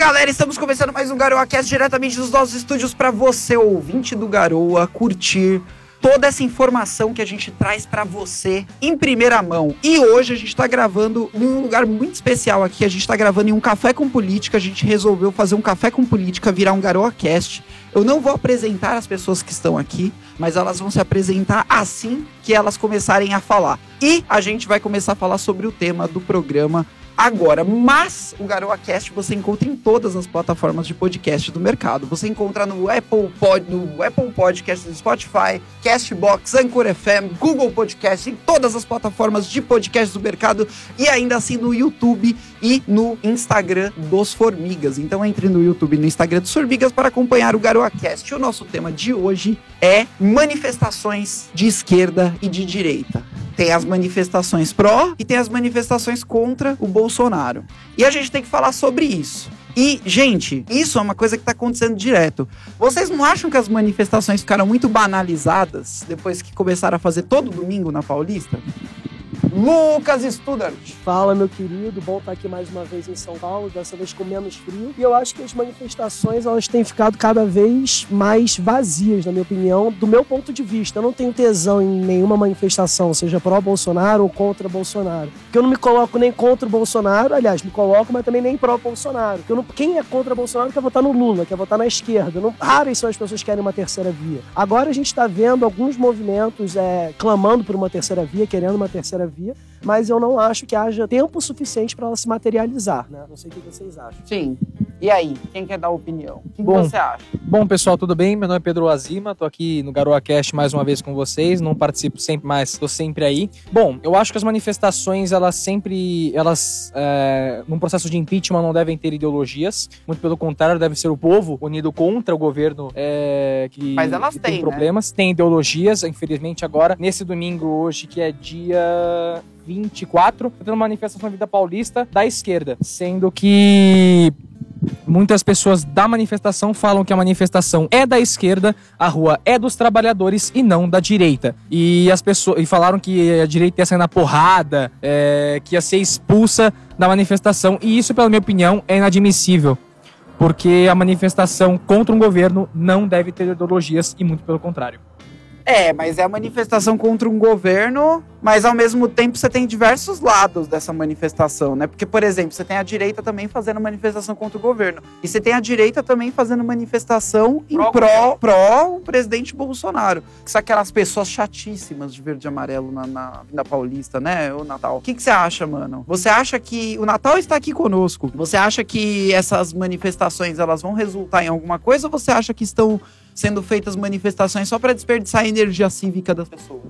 galera, estamos começando mais um GaroaCast diretamente dos nossos estúdios para você, ouvinte do Garoa, curtir toda essa informação que a gente traz para você em primeira mão. E hoje a gente está gravando em um lugar muito especial aqui. A gente está gravando em um café com política. A gente resolveu fazer um café com política virar um GaroaCast. Eu não vou apresentar as pessoas que estão aqui, mas elas vão se apresentar assim que elas começarem a falar. E a gente vai começar a falar sobre o tema do programa agora. Mas o GaroaCast você encontra em todas as plataformas de podcast do mercado. Você encontra no Apple, Pod, no Apple Podcast, no Spotify, Castbox, Anchor FM, Google Podcast, em todas as plataformas de podcast do mercado e ainda assim no YouTube e no Instagram dos Formigas. Então entre no YouTube e no Instagram dos Formigas para acompanhar o GaroaCast. O nosso tema de hoje é manifestações de esquerda e de direita tem as manifestações pró e tem as manifestações contra o Bolsonaro. E a gente tem que falar sobre isso. E, gente, isso é uma coisa que está acontecendo direto. Vocês não acham que as manifestações ficaram muito banalizadas depois que começaram a fazer todo domingo na Paulista? Lucas Studart. Fala, meu querido. Bom estar aqui mais uma vez em São Paulo, dessa vez com menos frio. E eu acho que as manifestações elas têm ficado cada vez mais vazias, na minha opinião, do meu ponto de vista. Eu não tenho tesão em nenhuma manifestação, seja pró-Bolsonaro ou contra Bolsonaro. Porque eu não me coloco nem contra o Bolsonaro, aliás, me coloco, mas também nem pró-Bolsonaro. Não... Quem é contra Bolsonaro quer votar no Lula, quer votar na esquerda. Não... Raras são as pessoas que querem uma terceira via. Agora a gente está vendo alguns movimentos é, clamando por uma terceira via, querendo uma terceira via mas eu não acho que haja tempo suficiente para ela se materializar, né? Não sei o que vocês acham. Sim. E aí, quem quer dar opinião? O que, bom, você acha? Bom, pessoal, tudo bem? Meu nome é Pedro Azima, tô aqui no GaroaCast mais uma vez com vocês, não participo sempre, mas tô sempre aí. Bom, eu acho que as manifestações, elas sempre, elas, é, num processo de impeachment não devem ter ideologias, muito pelo contrário, deve ser o povo unido contra o governo é, que, mas elas que têm, tem problemas, né? tem ideologias, infelizmente agora, nesse domingo hoje, que é dia 24, tendo uma manifestação na Vida Paulista da esquerda, sendo que Muitas pessoas da manifestação falam que a manifestação é da esquerda, a rua é dos trabalhadores e não da direita. E as pessoas e falaram que a direita ia sair na porrada, é, que ia ser expulsa da manifestação. E isso, pela minha opinião, é inadmissível. Porque a manifestação contra um governo não deve ter ideologias e muito pelo contrário. É, mas é a manifestação contra um governo, mas ao mesmo tempo você tem diversos lados dessa manifestação, né? Porque, por exemplo, você tem a direita também fazendo manifestação contra o governo. E você tem a direita também fazendo manifestação em pró, pró o presidente Bolsonaro. Que são aquelas pessoas chatíssimas de verde e amarelo na, na, na Paulista, né? O Natal. O que, que você acha, mano? Você acha que. O Natal está aqui conosco. Você acha que essas manifestações elas vão resultar em alguma coisa ou você acha que estão sendo feitas manifestações só para desperdiçar a energia cívica das pessoas.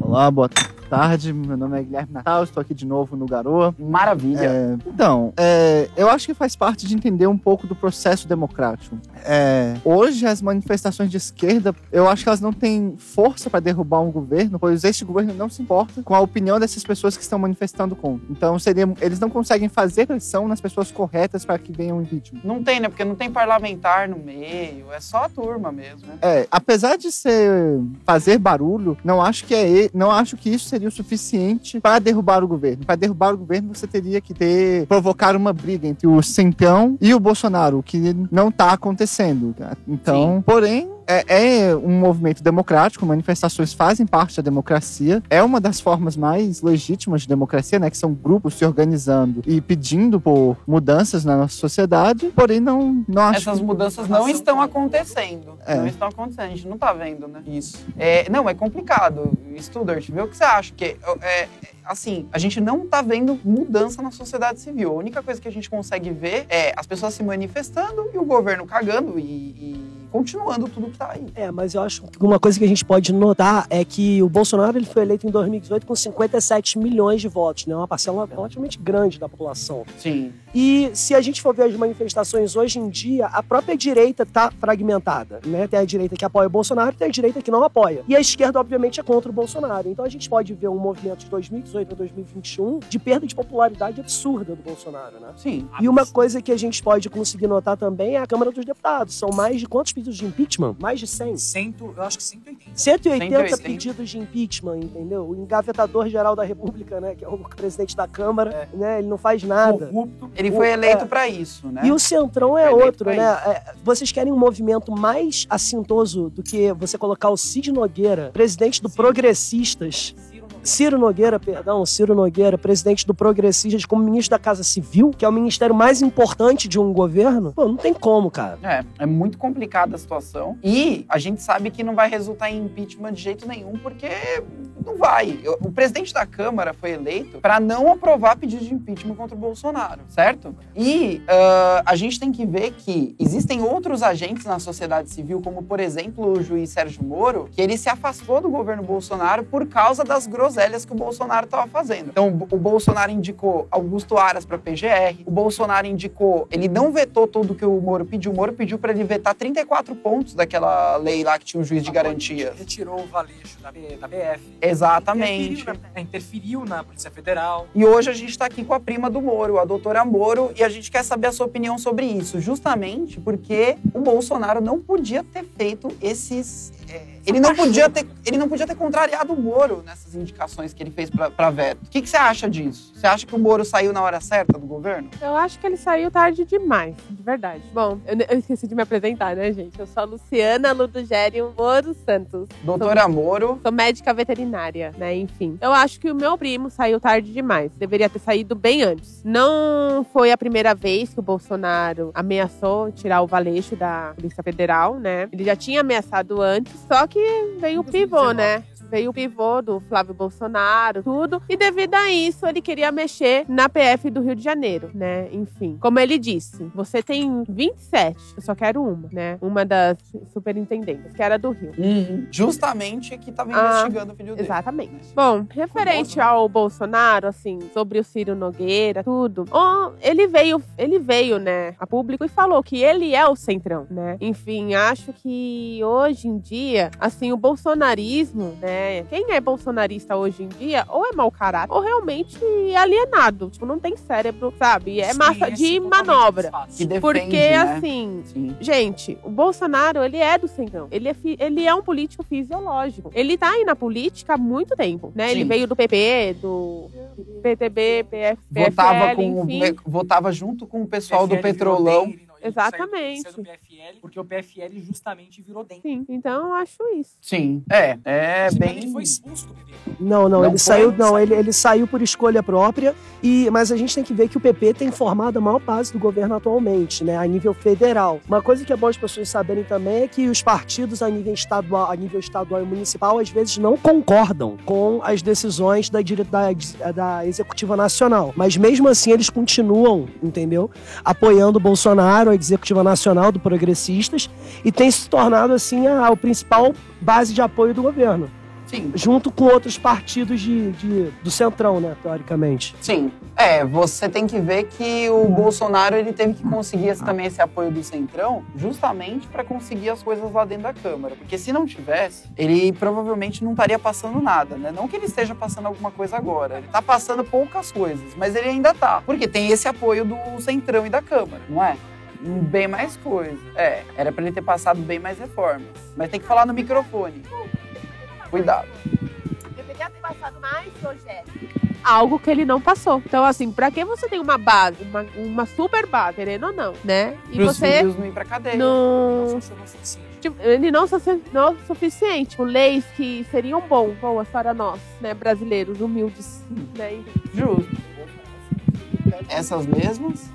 Olá, boa tarde. Meu nome é Guilherme Natal, estou aqui de novo no Garoa. Maravilha. É, então, é, eu acho que faz parte de entender um pouco do processo democrático. É, hoje, as manifestações de esquerda, eu acho que elas não têm força para derrubar um governo, pois este governo não se importa com a opinião dessas pessoas que estão manifestando contra. Então, seria, eles não conseguem fazer pressão nas pessoas corretas para que venha um impeachment. Não tem, né? Porque não tem parlamentar no meio, é só a turma mesmo. Né? É, apesar de ser fazer barulho, não acho que é, não acho que isso seria o suficiente para derrubar o governo. Para derrubar o governo, você teria que ter provocar uma briga entre o Centrão e o Bolsonaro, o que não está acontecendo. Então, Sim. porém, é, é, um movimento democrático, manifestações fazem parte da democracia. É uma das formas mais legítimas de democracia, né? Que são grupos se organizando e pedindo por mudanças na nossa sociedade. Porém, não, não acho. Essas mudanças não estão acontecendo. É. Não estão acontecendo, a gente não tá vendo, né? Isso. É, não, é complicado. Studart, vê o que você acha. Que é, assim, a gente não tá vendo mudança na sociedade civil. A única coisa que a gente consegue ver é as pessoas se manifestando e o governo cagando e, e continuando tudo que tá aí. É, mas eu acho que uma coisa que a gente pode notar é que o Bolsonaro ele foi eleito em 2018 com 57 milhões de votos, né? Uma parcela relativamente grande da população. Sim. E se a gente for ver as manifestações hoje em dia, a própria direita tá fragmentada, né? Tem a direita que apoia o Bolsonaro e tem a direita que não apoia. E a esquerda, obviamente, é contra o Bolsonaro. Então a gente pode ver um movimento de 2018 a 2021 de perda de popularidade absurda do Bolsonaro, né? Sim. E uma coisa que a gente pode conseguir notar também é a Câmara dos Deputados. São mais de quantos pedidos de impeachment? Mais de 100? Cento, eu acho que 180. 180 180. pedidos de impeachment, entendeu? O engavetador-geral da República, né, que é o presidente da Câmara, né, ele não faz nada. Corrupto. Ele foi eleito É. pra isso, né? E o Centrão é outro, né? É, vocês querem um movimento mais assintoso do que você colocar o Cid Nogueira, presidente do Progressistas, Ciro Nogueira. Perdão, Ciro Nogueira, presidente do Progressistas, como ministro da Casa Civil, que é o ministério mais importante de um governo? Pô, não tem como, cara. É, é muito complicada a situação. E a gente sabe que não vai resultar em impeachment de jeito nenhum, porque não vai. O presidente da Câmara foi eleito para não aprovar pedido de impeachment contra o Bolsonaro, certo? E ah, a gente tem que ver que existem outros agentes na sociedade civil, como por exemplo o juiz Sérgio Moro, que ele se afastou do governo Bolsonaro por causa das groselhas que o Bolsonaro estava fazendo. Então o Bolsonaro indicou Augusto Aras para PGR, o Bolsonaro indicou, ele não vetou tudo que o Moro pediu, o Moro pediu para ele vetar 34 pontos daquela lei lá que tinha um juiz de garantia. Retirou o valeixo da, B- da BF. Exatamente. Interferiu na, interferiu na Polícia Federal. E hoje a gente está aqui com a prima do Moro, a doutora Moro, e a gente quer saber a sua opinião sobre isso, justamente porque o Bolsonaro não podia ter feito esses. é, ele, não podia ter, ele não podia ter contrariado o Moro nessas indicações que ele fez para veto. O que, que você acha disso? Você acha que o Moro saiu na hora certa do governo? Eu acho que ele saiu tarde demais, de verdade. Bom, eu, eu esqueci de me apresentar, né, gente? Eu sou a Luciana Ludogério Moro Santos. Doutora Moro. Sou médica veterinária, né? Enfim. Eu acho que o meu primo saiu tarde demais. Deveria ter saído bem antes. Não foi a primeira vez que o Bolsonaro ameaçou tirar o valeixo da Polícia Federal, né? Ele já tinha ameaçado antes, só que veio o pivô, né? Veio o pivô do Flávio Bolsonaro, tudo. E devido a isso, ele queria mexer na PF do Rio de Janeiro, né? Enfim. Como ele disse, você tem 27, eu só quero uma, né? Uma das superintendentes, que era do Rio. Justamente que estava Ah, investigando o filho dele. Exatamente. Bom, referente ao Bolsonaro, assim, sobre o Ciro Nogueira, tudo, ele veio, ele veio, né, a público e falou que ele é o centrão, né? Enfim, acho que hoje em dia, assim, o bolsonarismo, né, quem é bolsonarista hoje em dia, ou é mau caráter, ou realmente é alienado, tipo, não tem cérebro, sabe? É Sim, massa esse de totalmente manobra. defende, Porque, né? assim, Sim. Gente, o Bolsonaro, ele é do centrão. Ele é, fi- ele é um político fisiológico. Ele tá aí na política há muito tempo, né? Ele Sim. veio do PP, do PTB, PF, Votava, PFL, com, enfim. votava junto com o pessoal do PFL virou Petrolão. Ele ele Exatamente. Saiu, saiu do PFL, porque o PFL justamente virou DEM. Sim, então eu acho isso. Sim, é, é Inclusive, bem. Ele foi expulso do PP. Não, não, Não ele foi? saiu, não, ele, ele saiu por escolha própria, e mas a gente tem que ver que o PP tem formado a maior base do governo atualmente, né, a nível federal. Uma coisa que é bom as pessoas saberem também é que os partidos a nível estadual, a nível estadual e municipal às vezes não concordam com as decisões da, da, da executiva nacional, mas mesmo assim eles continuam, entendeu, apoiando o Bolsonaro, a executiva nacional do Progressistas, e tem se tornado assim a, a principal base de apoio do governo Sim, junto com outros partidos de, de- do centrão, né, teoricamente. sim. É, você tem que ver que o Bolsonaro ele teve que conseguir esse- também esse apoio do Centrão, justamente para conseguir as coisas lá dentro da Câmara. Porque se não tivesse, ele provavelmente não estaria passando nada, né? Não que ele esteja passando alguma coisa agora. Ele tá passando poucas coisas, mas ele ainda tá. Porque tem esse apoio do Centrão e da Câmara, não é? Bem mais coisa. É, era para ele ter passado bem mais reformas. Mas tem que falar no microfone. Cuidado. Deveria ter passado mais projetos. Algo que ele não passou. Então, assim, pra que você tem uma base, uma, uma super base, querendo ou não, né? E Pros você filhos não ir pra cadeia. não. Não suficiente. Tipo, ele não, não é o suficiente. Tipo, leis que seriam bom, boas para nós, né, brasileiros, humildes, né? Justo. Essas mesmas?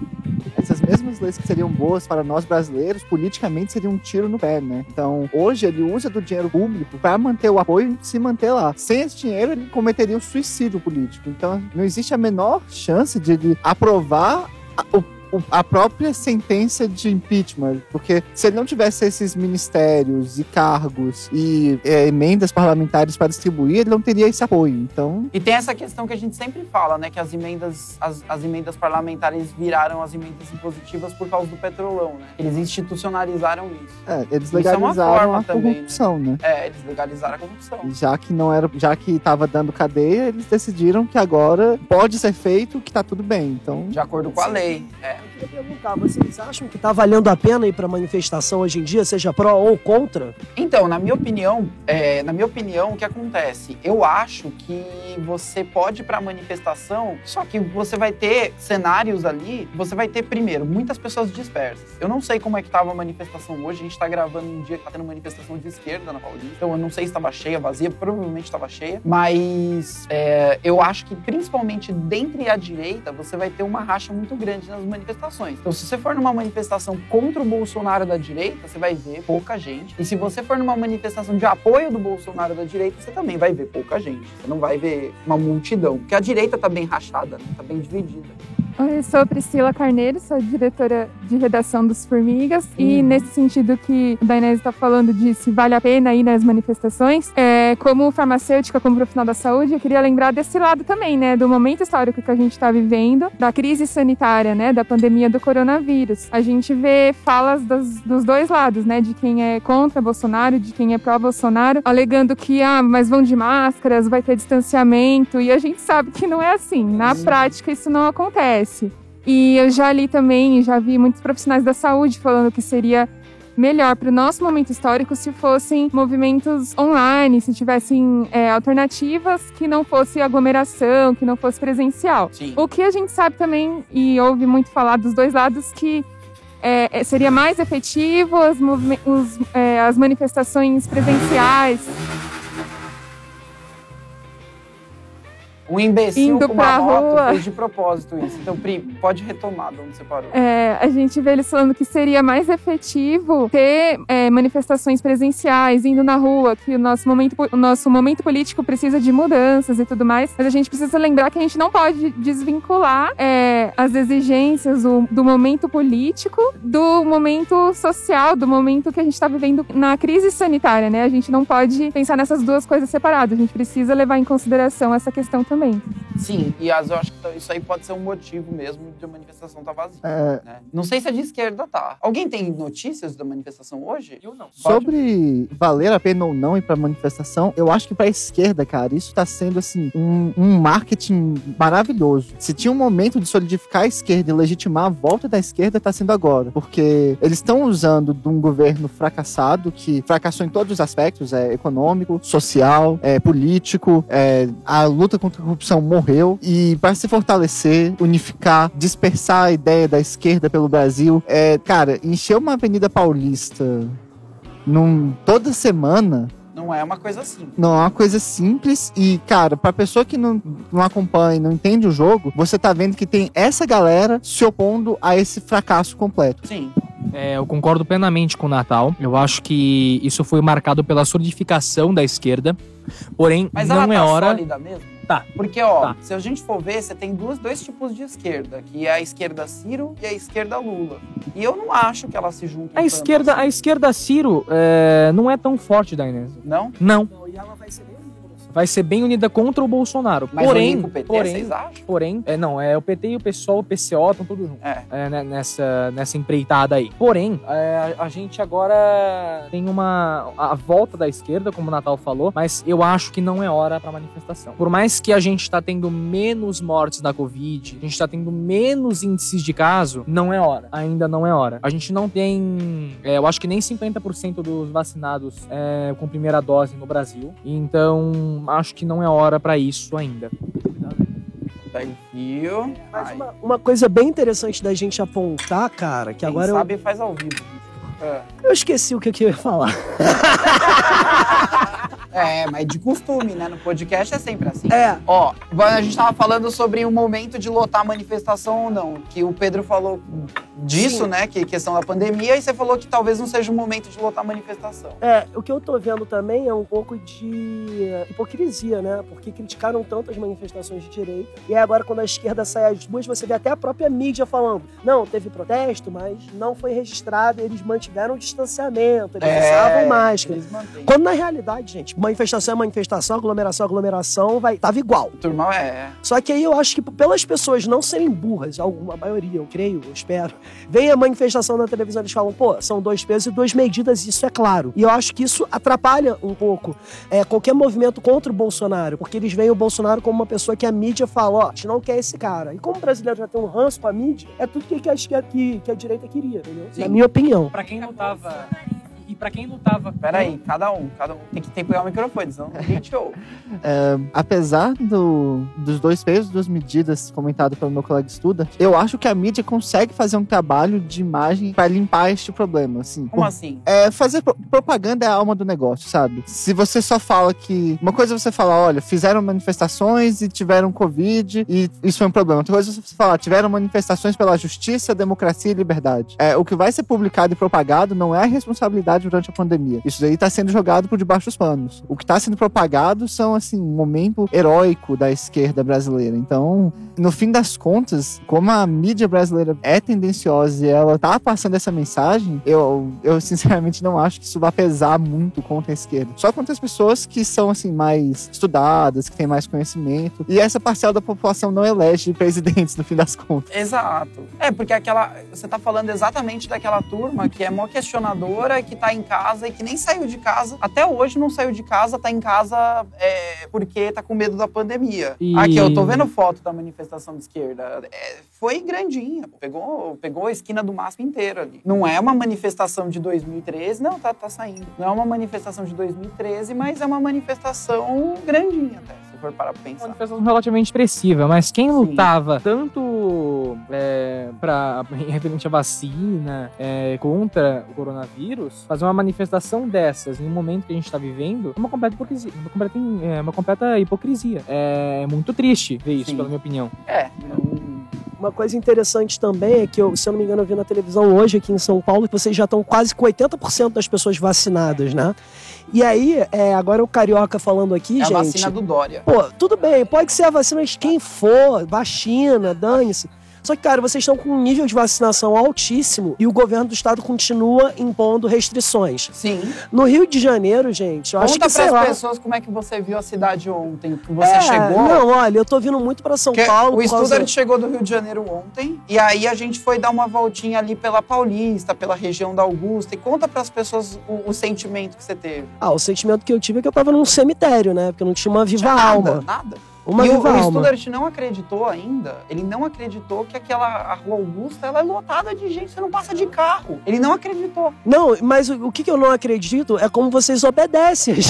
essas mesmas leis que seriam boas para nós brasileiros, politicamente seria um tiro no pé, né? Então, hoje ele usa do dinheiro público para manter o apoio e se manter lá. Sem esse dinheiro, ele cometeria um suicídio político. Então, não existe a menor chance de ele aprovar o- o- a própria sentença de impeachment, porque se ele não tivesse esses ministérios e cargos e é, emendas parlamentares para distribuir, ele não teria esse apoio. Então, E tem essa questão que a gente sempre fala, né? Que as emendas, as, as emendas parlamentares viraram as emendas impositivas por causa do petrolão, né? Eles institucionalizaram isso. é, eles Isso é uma legalizaram forma a também, né? corrupção, né? É, eles legalizaram a corrupção. já que não era, já que estava dando cadeia, eles decidiram que agora pode ser feito, que tá tudo bem. Então, De acordo com a lei. É. queria perguntar, vocês acham que tá valendo a pena ir pra manifestação hoje em dia, seja pró ou contra? Então, na minha opinião, é, na minha opinião, o que acontece? Eu acho que você pode ir pra manifestação, só que você vai ter cenários ali, você vai ter, primeiro, muitas pessoas dispersas. Eu não sei como é que tava a manifestação hoje, a gente tá gravando um dia que tá tendo manifestação de esquerda na Paulista, então eu não sei se estava cheia, vazia, provavelmente estava cheia, mas é, eu acho que principalmente dentre a direita, você vai ter uma racha muito grande nas manifestações. Então, se você for numa manifestação contra o Bolsonaro da direita, você vai ver pouca gente. E se você for numa manifestação de apoio do Bolsonaro da direita, você também vai ver pouca gente. Você não vai ver uma multidão. Porque a direita tá bem rachada, né? tá bem dividida. Oi, eu sou Priscila Carneiro, sou diretora de redação dos Formigas. E nesse sentido que o Dainese está falando de se vale a pena ir nas manifestações, é, como farmacêutica, como profissional da saúde, eu queria lembrar desse lado também, né? Do momento histórico que a gente está vivendo, da crise sanitária, né? Da pandemia do coronavírus. A gente vê falas dos, dos dois lados, né? De quem é contra Bolsonaro, de quem é pró-Bolsonaro, alegando que, ah, mas vão de máscaras, vai ter distanciamento. E a gente sabe que não é assim. Na prática, isso não acontece. E eu já li também, já vi muitos profissionais da saúde falando que seria melhor para o nosso momento histórico se fossem movimentos online, se tivessem é, alternativas que não fosse aglomeração, que não fosse presencial. Sim. O que a gente sabe também, e ouve muito falar dos dois lados, que é, é, seria mais efetivo as, os, é, as manifestações presenciais. Um imbecil Indo com uma moto rua. fez de propósito isso. Então, Pri, pode retomar de onde você parou. É, a gente vê eles falando que seria mais efetivo ter é, manifestações presenciais, indo na rua, que o nosso, momento, o nosso momento político precisa de mudanças e tudo mais. Mas a gente precisa lembrar que a gente não pode desvincular é, as exigências do, do momento político do momento social, do momento que a gente está vivendo na crise sanitária, né? A gente não pode pensar nessas duas coisas separadas. A gente precisa levar em consideração essa questão também. Sim, e as, eu acho que isso aí pode ser um motivo mesmo de a manifestação estar vazia. É, né? Não sei se a de esquerda tá. Alguém tem notícias da manifestação hoje? Eu não. Sobre valer a pena ou não ir pra manifestação, eu acho que pra esquerda, cara, isso tá sendo, assim, um, um marketing maravilhoso. Se tinha um momento de solidificar a esquerda e legitimar a volta da esquerda, tá sendo agora. Porque eles estão usando de um governo fracassado, que fracassou em todos os aspectos, é econômico, social, é político, é, a luta contra corrupção morreu. E para se fortalecer, unificar, dispersar a ideia da esquerda pelo Brasil, é, cara, encher uma Avenida Paulista num, toda semana Não é uma coisa assim. não é uma coisa simples e, cara, pra pessoa que não, não acompanha, não entende o jogo, você tá vendo que tem essa galera se opondo a esse fracasso completo. Sim. É, eu concordo plenamente com o Natal. Eu acho que isso foi marcado pela solidificação da esquerda. Porém, Mas não ela é tá hora. sólida mesmo? Tá. Porque, ó, Tá. se a gente for ver, você tem duas, dois tipos de esquerda, que é a esquerda Ciro e a esquerda Lula. E eu não acho que elas se juntam. A esquerda, a assim. esquerda Ciro é, não é tão forte da Inês. Não? Não. Não, e ela vai ser. Vai ser bem unida contra o Bolsonaro. Mas porém, o PT, porém, vocês acham? porém, é, não, é o PT e o PSOL, o PCO estão tudo junto. É. é, né, nessa, nessa empreitada aí. Porém, é, a, a gente agora tem uma a volta da esquerda, como o Natal falou, mas eu acho que não é hora para manifestação. Por mais que a gente tá tendo menos mortes da Covid, a gente tá tendo menos índices de caso, não é hora. Ainda não é hora. A gente não tem, é, eu acho que nem 50% dos vacinados é, com primeira dose no Brasil. Então, acho que não é hora para isso ainda. O fio. Mas uma, uma coisa bem interessante da gente apontar, cara, que quem agora eu, sabe faz ao vivo. É. eu esqueci o que eu ia falar. É, mas de costume, né? No podcast é sempre assim. É, Ó, a gente tava falando sobre o momento de lotar a manifestação ou não. Que o Pedro falou disso, Sim. né? Que questão da pandemia, e você falou que talvez não seja o momento de lotar a manifestação. É, o que eu tô vendo também é um pouco de hipocrisia, né? Porque criticaram tanto as manifestações de direita. E aí agora, quando a esquerda sai às ruas, você vê até a própria mídia falando: não, teve protesto, mas não foi registrado, eles mantiveram o distanciamento, eles usavam máscara. Quando na realidade, gente, manifestação é manifestação, aglomeração é aglomeração, vai, tava igual. Turma, é. Só que aí eu acho que pelas pessoas não serem burras, alguma maioria, eu creio, eu espero, vem a manifestação na televisão eles falam, pô, são dois pesos e duas medidas, isso é claro. E eu acho que isso atrapalha um pouco é, qualquer movimento contra o Bolsonaro, porque eles veem o Bolsonaro como uma pessoa que a mídia fala, ó, a gente não quer esse cara. E como o brasileiro já tem um ranço com a mídia, é tudo que, que, a, que, que a direita queria, entendeu? Sim. Na minha opinião. Pra quem lutava. E pra quem lutava. Peraí, cada um, cada um tem que, tem que pegar o microfone, senão ninguém te ouve. É, apesar do- dos dois pesos, duas medidas comentado pelo meu colega estuda, eu acho que a mídia consegue fazer um trabalho de imagem para limpar este problema, assim. Como assim? É, fazer pro- propaganda é a alma do negócio, sabe? Se você só fala que. Uma coisa é você falar, olha, fizeram manifestações e tiveram Covid e isso foi um problema. Outra coisa é você falar, tiveram manifestações pela justiça, democracia e liberdade. É, o que vai ser publicado e propagado não é a responsabilidade durante a pandemia. Isso daí tá sendo jogado por debaixo dos panos. O que tá sendo propagado são, assim, um momento heróico da esquerda brasileira. Então, no fim das contas, como a mídia brasileira é tendenciosa e ela tá passando essa mensagem, eu, eu sinceramente não acho que isso vai pesar muito contra a esquerda. Só contra as pessoas que são, assim, mais estudadas, que têm mais conhecimento. E essa parcela da população não elege presidentes, no fim das contas. Exato. É, porque aquela. Você tá falando exatamente daquela turma que é mó questionadora, que tá em casa e que nem saiu de casa. Até hoje não saiu de casa, tá em casa é, porque tá com medo da pandemia. E- Aqui, eu tô vendo foto da manifestação de esquerda. É, foi grandinha. Pegou, pegou a esquina do MASP inteira ali. Não é uma manifestação de 2013, não, tá, tá saindo. Não é uma manifestação de 2013, mas é uma manifestação grandinha até, for parar pra uma pensar. manifestação relativamente expressiva, mas quem Sim. lutava tanto é, para referente à vacina, é, contra o coronavírus, fazer uma manifestação dessas em um momento que a gente está vivendo é uma completa hipocrisia. Uma completa, é, uma completa hipocrisia. É muito triste ver isso, Sim. pela minha opinião. É, não. Uma coisa interessante também é que, eu, se eu não me engano, eu vi na televisão hoje aqui em São Paulo que vocês já estão quase com 80% das pessoas vacinadas, né? E aí, é, agora o Carioca falando aqui, É a gente. vacina do Dória. Pô, tudo bem, pode ser a vacina de quem for, vacina, dane-se. Só que, cara, vocês estão com um nível de vacinação altíssimo e o governo do estado continua impondo restrições. Sim. No Rio de Janeiro, gente, eu acho Conta que, sei lá... pessoas como é que você viu a cidade ontem, que você É, chegou. Não, olha, eu tô vindo muito pra São Que Paulo. o por causa- chegou do Rio de Janeiro ontem e aí a gente foi dar uma voltinha ali pela Paulista, pela região da Augusta e conta pras pessoas o, o sentimento que você teve. Ah, o sentimento que eu tive é que eu tava num cemitério, né? Porque não tinha uma viva Tinha nada, alma. Nada. Uma e o, o. Student não acreditou ainda, ele não acreditou que aquela a Rua Augusta ela é lotada de gente, você não passa de carro. Ele não acreditou. Não, mas o, o que, eu não acredito é como vocês obedecem as,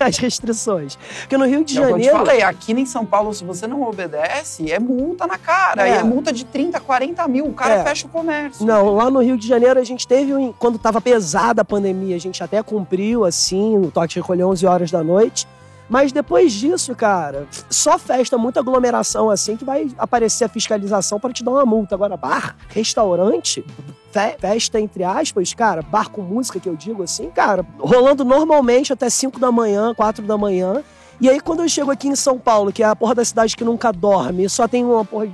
as restrições. Porque no Rio de É o que eu Janeiro. falei, aqui em São Paulo, se você não obedece, é multa na cara. É. É multa de 30, 40 mil. O cara É. fecha o comércio. Não, lá no Rio de Janeiro a gente teve, um- quando tava pesada a pandemia, a gente até cumpriu, assim, o toque de recolher 11 horas da noite. Mas depois disso, cara, só festa, muita aglomeração, assim, que vai aparecer a fiscalização para te dar uma multa. Agora, bar, restaurante, fe- festa, entre aspas, cara, bar com música, que eu digo assim, cara, rolando normalmente até 5 da manhã, 4 da manhã. E aí, quando eu chego aqui em São Paulo, que é a porra da cidade que nunca dorme, só tem uma porra.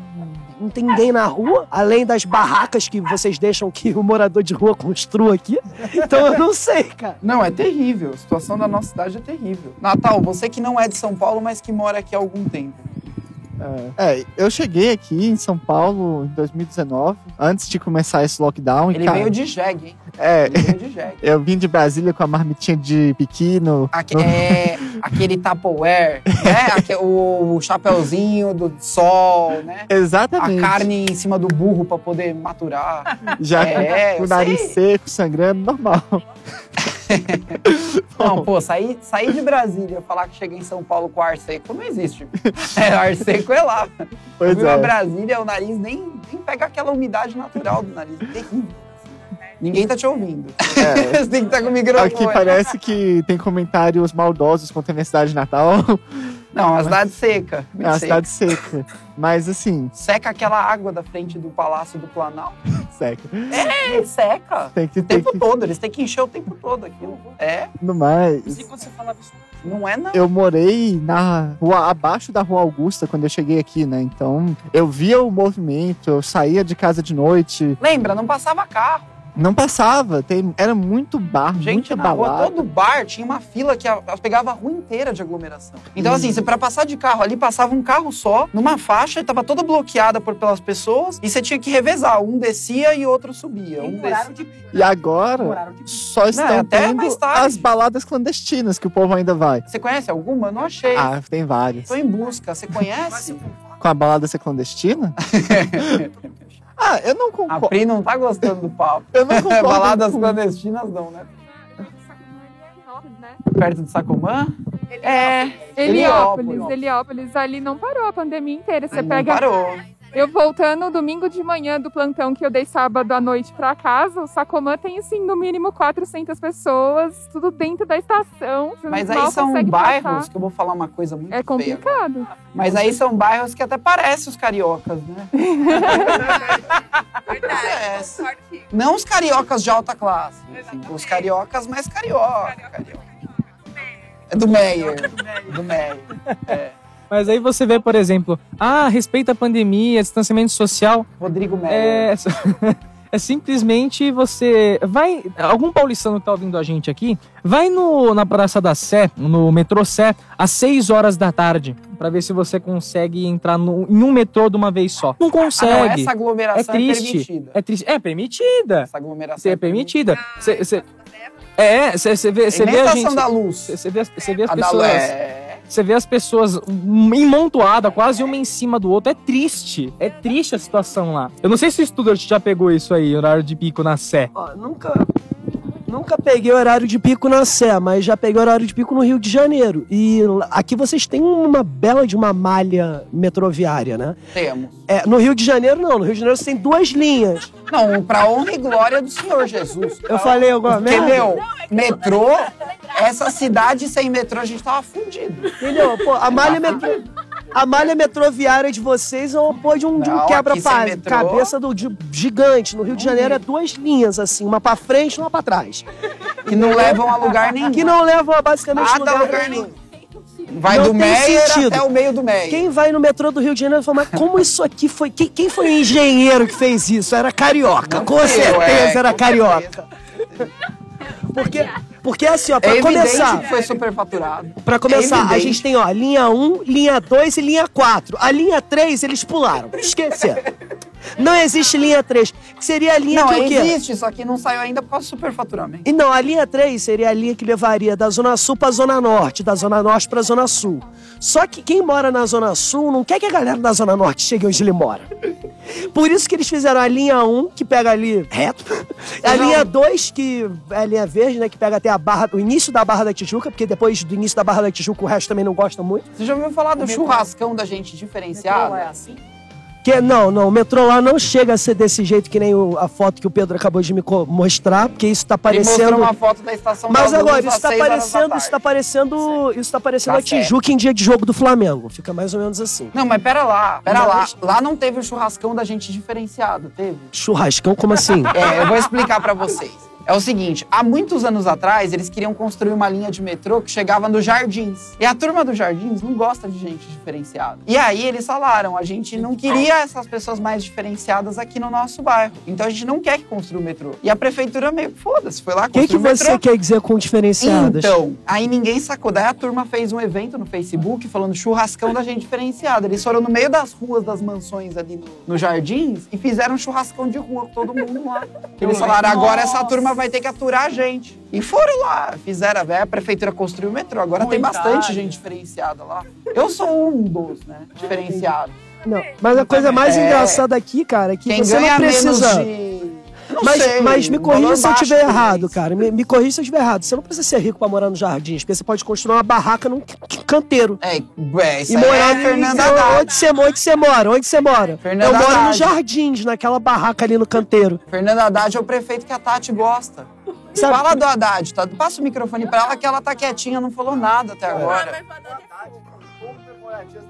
Não tem ninguém na rua, além das barracas que vocês deixam que o morador de rua construa aqui. Então eu não sei, cara. Não, é terrível. A situação da nossa cidade é terrível. Natal, você que não é de São Paulo, mas que mora aqui há algum tempo. É, eu cheguei aqui em São Paulo em 2019, antes de começar esse lockdown. e, Ele cara, veio de jegue, hein? É, Ele veio de jegue. eu vim de Brasília com a marmitinha de piquino. Aque- é, aquele Tupperware, né? O chapeuzinho do sol, né? A Exatamente. carne em cima do burro pra poder maturar. Já É, com o nariz sei. seco, sangrando, normal. Não, pô, sair, sair de Brasília e falar que chega em São Paulo com ar seco não existe. É, ar seco é lá. Pois a é. Brasília, o nariz nem, nem pega aquela umidade natural do nariz. Terrível. Ninguém tá te ouvindo. É. Você tem que estar com o microfone. Aqui parece que tem comentários maldosos contra a minha cidade natal. Não, a cidade seca. É uma cidade seca. Mas assim, Seca aquela água da frente do Palácio do Planalto. seca. É, seca. Tem que O ter tempo que. todo, eles têm que encher o tempo todo aquilo. É, No mais. Não sei quando você falava isso. não é não. Eu morei na rua abaixo da rua Augusta quando eu cheguei aqui, né? Então eu via o movimento, eu saía de casa de noite. Lembra, não passava carro. Não passava, tem, era muito bar, Gente, muita na rua, balada. todo bar tinha uma fila que a- a- pegava a rua inteira de aglomeração. Então, assim, você, pra passar de carro ali, passava um carro só, numa faixa, e tava toda bloqueada por, pelas pessoas, e você tinha que revezar. Um descia e outro subia. Um descia. E agora só estão Não, até tendo as baladas clandestinas que o povo ainda vai. Você conhece alguma? Eu não achei. Ah, tem várias. Tô em busca. Você conhece? Com a balada ser clandestina? ah, eu não A concordo. Pri não tá gostando do papo. Eu não concordo. Baladas com- clandestinas não, né? Perto de Sacomã? É. Heliópolis, Heliópolis. Heliópolis, ali não parou a pandemia inteira. Você Não pega. parou. Eu voltando domingo de manhã do plantão que eu dei sábado à noite pra casa, o Sacomã tem, assim, no mínimo 400 pessoas, tudo dentro da estação. Mas aí são bairros passar. que eu vou falar uma coisa muito É feia. complicado. Mas aí são bairros que até parecem os cariocas, né? Parece. Não os cariocas de alta classe. assim, os cariocas mais carioca. carioca. É do Meyer. Do Meyer. Mas aí você vê, por exemplo, ah, respeita a pandemia, distanciamento social. Rodrigo Meyer. É, é simplesmente você. Vai. Algum paulistano que tá ouvindo a gente aqui, vai no, na Praça da Sé, no metrô Sé, às 6 horas da tarde, pra ver se você consegue entrar no, em um metrô de uma vez só. Não Ah, não, consegue. essa aglomeração é triste. permitida. É triste. É permitida. Essa aglomeração Você é permitida. Você, é, você, vê, você vê a gente. da luz. Você vê, vê as A da pessoas. é. Você vê as pessoas imontoadas, quase uma em cima do outro. É triste. É triste a situação lá. Eu não sei se o Studart já pegou isso aí, horário de pico na Sé. Ó, nunca, nunca peguei horário de pico na Sé, mas já peguei horário de pico no Rio de Janeiro. E aqui vocês têm uma bela de uma malha metroviária, né? Temos. É, no Rio de Janeiro, não. No Rio de Janeiro você tem duas linhas. Não, pra honra e glória do Senhor Jesus. Eu falei alguma merda? meu, metrô, essa cidade sem metrô, a gente tava fudido. Entendeu? Pô, a malha metrô... A malha metroviária de vocês é uma porra de um, de um Não, quebra aqui sem pa- metrô. cabeça do, de- gigante. No Rio de Janeiro é duas linhas, assim, uma pra frente e uma pra trás. Que não levam a lugar nenhum. Que não levam a basicamente Nada lugar, a lugar nenhum. nenhum. Vai Não do Meyer sentido. até o meio do Meyer. Quem vai no metrô do Rio de Janeiro fala, mas como isso aqui foi. Quem, quem foi o engenheiro que fez isso? Era carioca, com fui eu, certeza é, era com carioca. Porque, porque assim, ó, pra É começar. que foi superfaturado. Pra começar, É a gente tem, ó, linha 1, linha 2 e linha 4. A linha 3 eles pularam. Esqueceram. Não existe linha 3, que seria a linha Não, que o quê? existe, só que não saiu ainda por causa do superfaturamento. E não, a linha 3 seria a linha que levaria da Zona Sul pra Zona Norte, da Zona Norte pra Zona Sul. Só que quem mora na Zona Sul não quer que a galera da Zona Norte chegue onde ele mora. Por isso que eles fizeram a linha 1, que pega ali reto. A Não. linha 2, que é a linha verde, né? Que pega até a barra, o início da Barra da Tijuca, porque depois do início da Barra da Tijuca o resto também não gosta muito. Você já ouviu falar do churrascão da gente diferenciado? Que não, não, o metrô lá não chega a ser desse jeito que nem o- a foto que o Pedro acabou de me mostrar, porque isso tá mostrou parecendo. uma foto da estação Mas da Luz agora, isso tá da parecendo, isso tá parecendo, isso tá parecendo Tá a Tijuca em dia de jogo do Flamengo. Fica mais ou menos assim. Não, mas pera lá, pera Não, lá. mas- Lá não teve o churrascão da gente diferenciado, teve? Churrascão, como assim? É, eu vou explicar pra vocês. É o seguinte, há muitos anos atrás, eles queriam construir uma linha de metrô que chegava nos Jardins. E a turma dos Jardins não gosta de gente diferenciada. E aí eles falaram, a gente não queria essas pessoas mais diferenciadas aqui no nosso bairro. Então a gente não quer que construa o metrô. E a prefeitura meio que foda-se, foi lá O que, que construir o você metrô. quer dizer com diferenciadas? Então, aí ninguém sacou. Daí a turma fez um evento no Facebook falando churrascão da gente diferenciada. Eles foram no meio das ruas das mansões ali no, no Jardins e fizeram um churrascão de rua com todo mundo lá. Eles falaram, agora essa turma vai ter que aturar a gente. E foram lá, fizeram, a prefeitura construiu o metrô. Agora tem bastante gente diferenciada lá. Eu sou um dos, né, diferenciado. Não, mas a coisa mais É. engraçada aqui, cara, é que Quem você ganha não precisa. menos de... Não Mas, sei, mas me corrija se eu estiver por errado, cara. Me, me corrija se eu estiver errado. Você não precisa ser rico pra morar nos jardins, porque você pode construir uma barraca num canteiro. É, é, isso E morar é Fernanda em, Haddad. onde você, onde você mora? Onde você mora? Fernanda eu moro Haddad. nos jardins, naquela barraca ali no canteiro. Fernando Haddad é o prefeito que a Tati gosta. Sabe- Fala do Haddad, tá? Passa o microfone pra ela que ela tá quietinha, não falou nada até agora.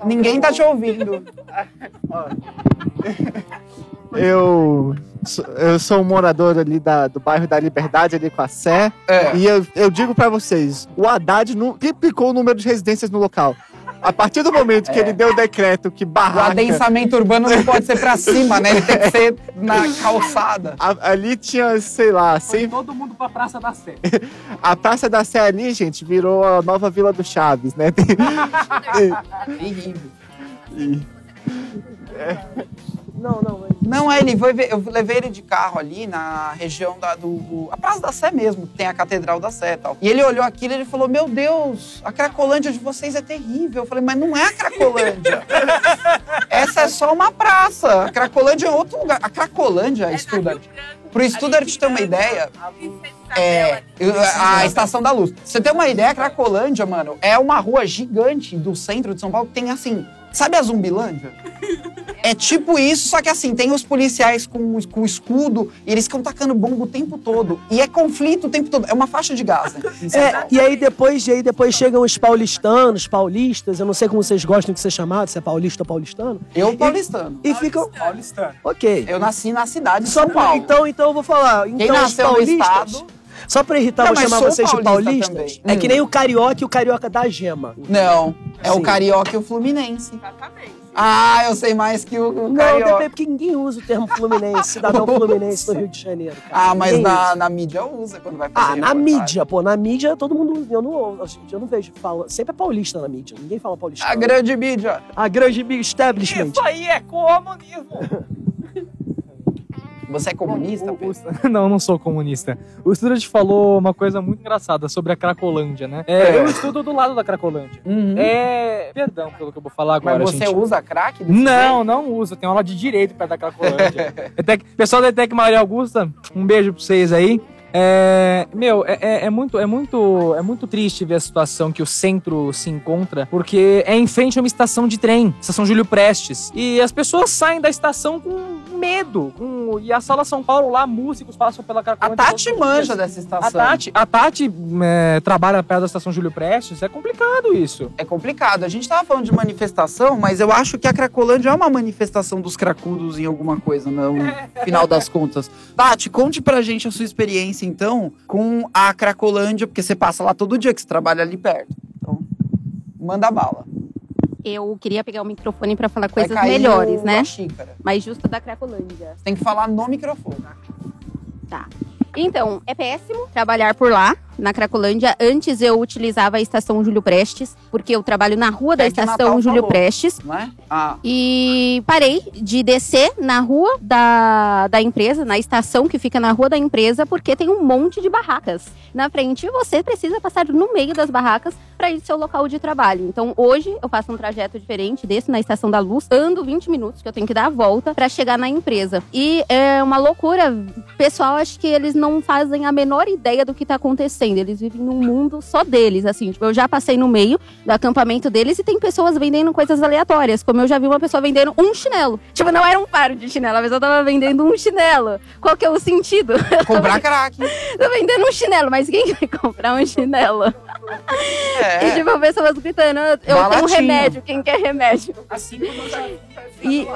Ninguém tá te ouvindo. Eu, sou- eu sou um morador ali da- do bairro da Liberdade, ali com a Sé. É. E eu, eu digo pra vocês, o Haddad não triplicou o número de residências no local. A partir do momento que ele deu o decreto que O barraca... adensamento urbano não pode ser pra cima, né? Ele tem que ser na calçada. a- ali tinha, sei lá, sem... todo mundo pra Praça da Sé. a Praça da Sé ali, gente, virou a nova Vila do Chaves, né? Terrível. e- Não, não, mas... Não, é, ele foi eu levei ele de carro ali na região da, do. A Praça da Sé mesmo, que tem a Catedral da Sé e tal. E ele olhou aquilo e ele falou: Meu Deus, a Cracolândia de vocês é terrível. Eu falei, mas não é a Cracolândia. Essa é só uma praça. A Cracolândia é outro lugar. A Cracolândia, Studart. Pro Studart ter uma ideia, é, a Estação da Luz. Pra Você tem uma ideia, a Cracolândia, mano, é uma rua gigante do centro de São Paulo que tem assim. Sabe a Zumbilândia? É tipo isso, só que assim, tem os policiais com, com escudo e eles ficam tacando bomba o tempo todo. E é conflito o tempo todo. É uma faixa de São É, e aí depois, e aí depois chegam os paulistanos, paulistas, eu não sei como vocês gostam de ser chamados, se é paulista ou paulistano, Eu paulistano. e ficam. Paulistano. Ok. Eu nasci na cidade de Só São Paulo. então, então eu vou falar. Então, Quem os nasceu no paulistas. estado... Só pra irritar, Não, vou chamar vocês de paulista paulistas. também. É que Hum. nem o carioca e o carioca da gema. Não, é o Sim. carioca e o fluminense. Exatamente. Ah, eu sei mais que o, o Não, carioca. depende, porque ninguém usa o termo fluminense, cidadão fluminense no Rio de Janeiro. Cara. Ah, mas na, na mídia usa quando vai fazer Ah, na mídia, pô, na mídia todo mundo. Eu não, eu não vejo. Fala, sempre é paulista na mídia, ninguém fala paulista. A grande mídia. A grande big establishment. Isso aí é comunismo. Você é comunista, Pedro? não, não sou comunista. O Student falou uma coisa muito engraçada sobre a Cracolândia, né? É, eu estudo do lado da Cracolândia. Uhum. É. Perdão pelo que eu vou falar agora, Mas você gente. usa crack? Não, não uso. Tenho aula de direito perto da Cracolândia. Etec- Pessoal da ETEC Maria Augusta, um beijo pra vocês aí. É, meu, é, é- é muito, é, muito, é muito triste ver a situação que o centro se encontra, porque é em frente a uma estação de trem, estação Júlio Prestes. E as pessoas saem da estação com medo. com- e a Sala São Paulo lá, músicos passam pela A Cracolândia. Tati manja dessa A estação. Tati, a Tati é, trabalha perto da estação Júlio Prestes, é complicado isso. É complicado. A gente tava falando de manifestação, mas eu acho que a Cracolândia é uma manifestação dos cracudos em alguma coisa, no final das contas. Tati, conte pra gente a sua experiência, então, com a Cracolândia, porque você passa lá todo dia, que você trabalha ali perto. Então, manda bala. Eu queria pegar o microfone para falar coisas melhores, no- né? xícara. Mas justo da Cracolândia. Você tem que falar no microfone. Tá. Então, é péssimo trabalhar por lá, na Cracolândia. Antes eu utilizava a estação Júlio Prestes, porque eu trabalho na rua da É estação Natal Júlio falou. Prestes. Não é? Ah, E parei de descer na rua da, da empresa, na estação que fica na rua da empresa, porque tem um monte de barracas na frente e você precisa passar no meio das barracas para ir ao seu local de trabalho. Então hoje eu faço um trajeto diferente, desço na estação da luz, ando 20 minutos, que eu tenho que dar a volta para chegar na empresa. E é uma loucura. Pessoal, acho que eles não fazem a menor ideia do que tá acontecendo. Eles vivem num mundo só deles, assim. Tipo, eu já passei no meio do acampamento deles e tem pessoas vendendo coisas aleatórias. Como eu já vi uma pessoa vendendo um chinelo. Tipo, não era um par de chinelo, a pessoa tava vendendo um chinelo. Qual que é o sentido? comprar crack. Tô vendendo um chinelo, mas quem vai comprar um chinelo? E É. tipo, pessoas gritando, eu tenho um remédio, quem quer remédio? Assim como eu já E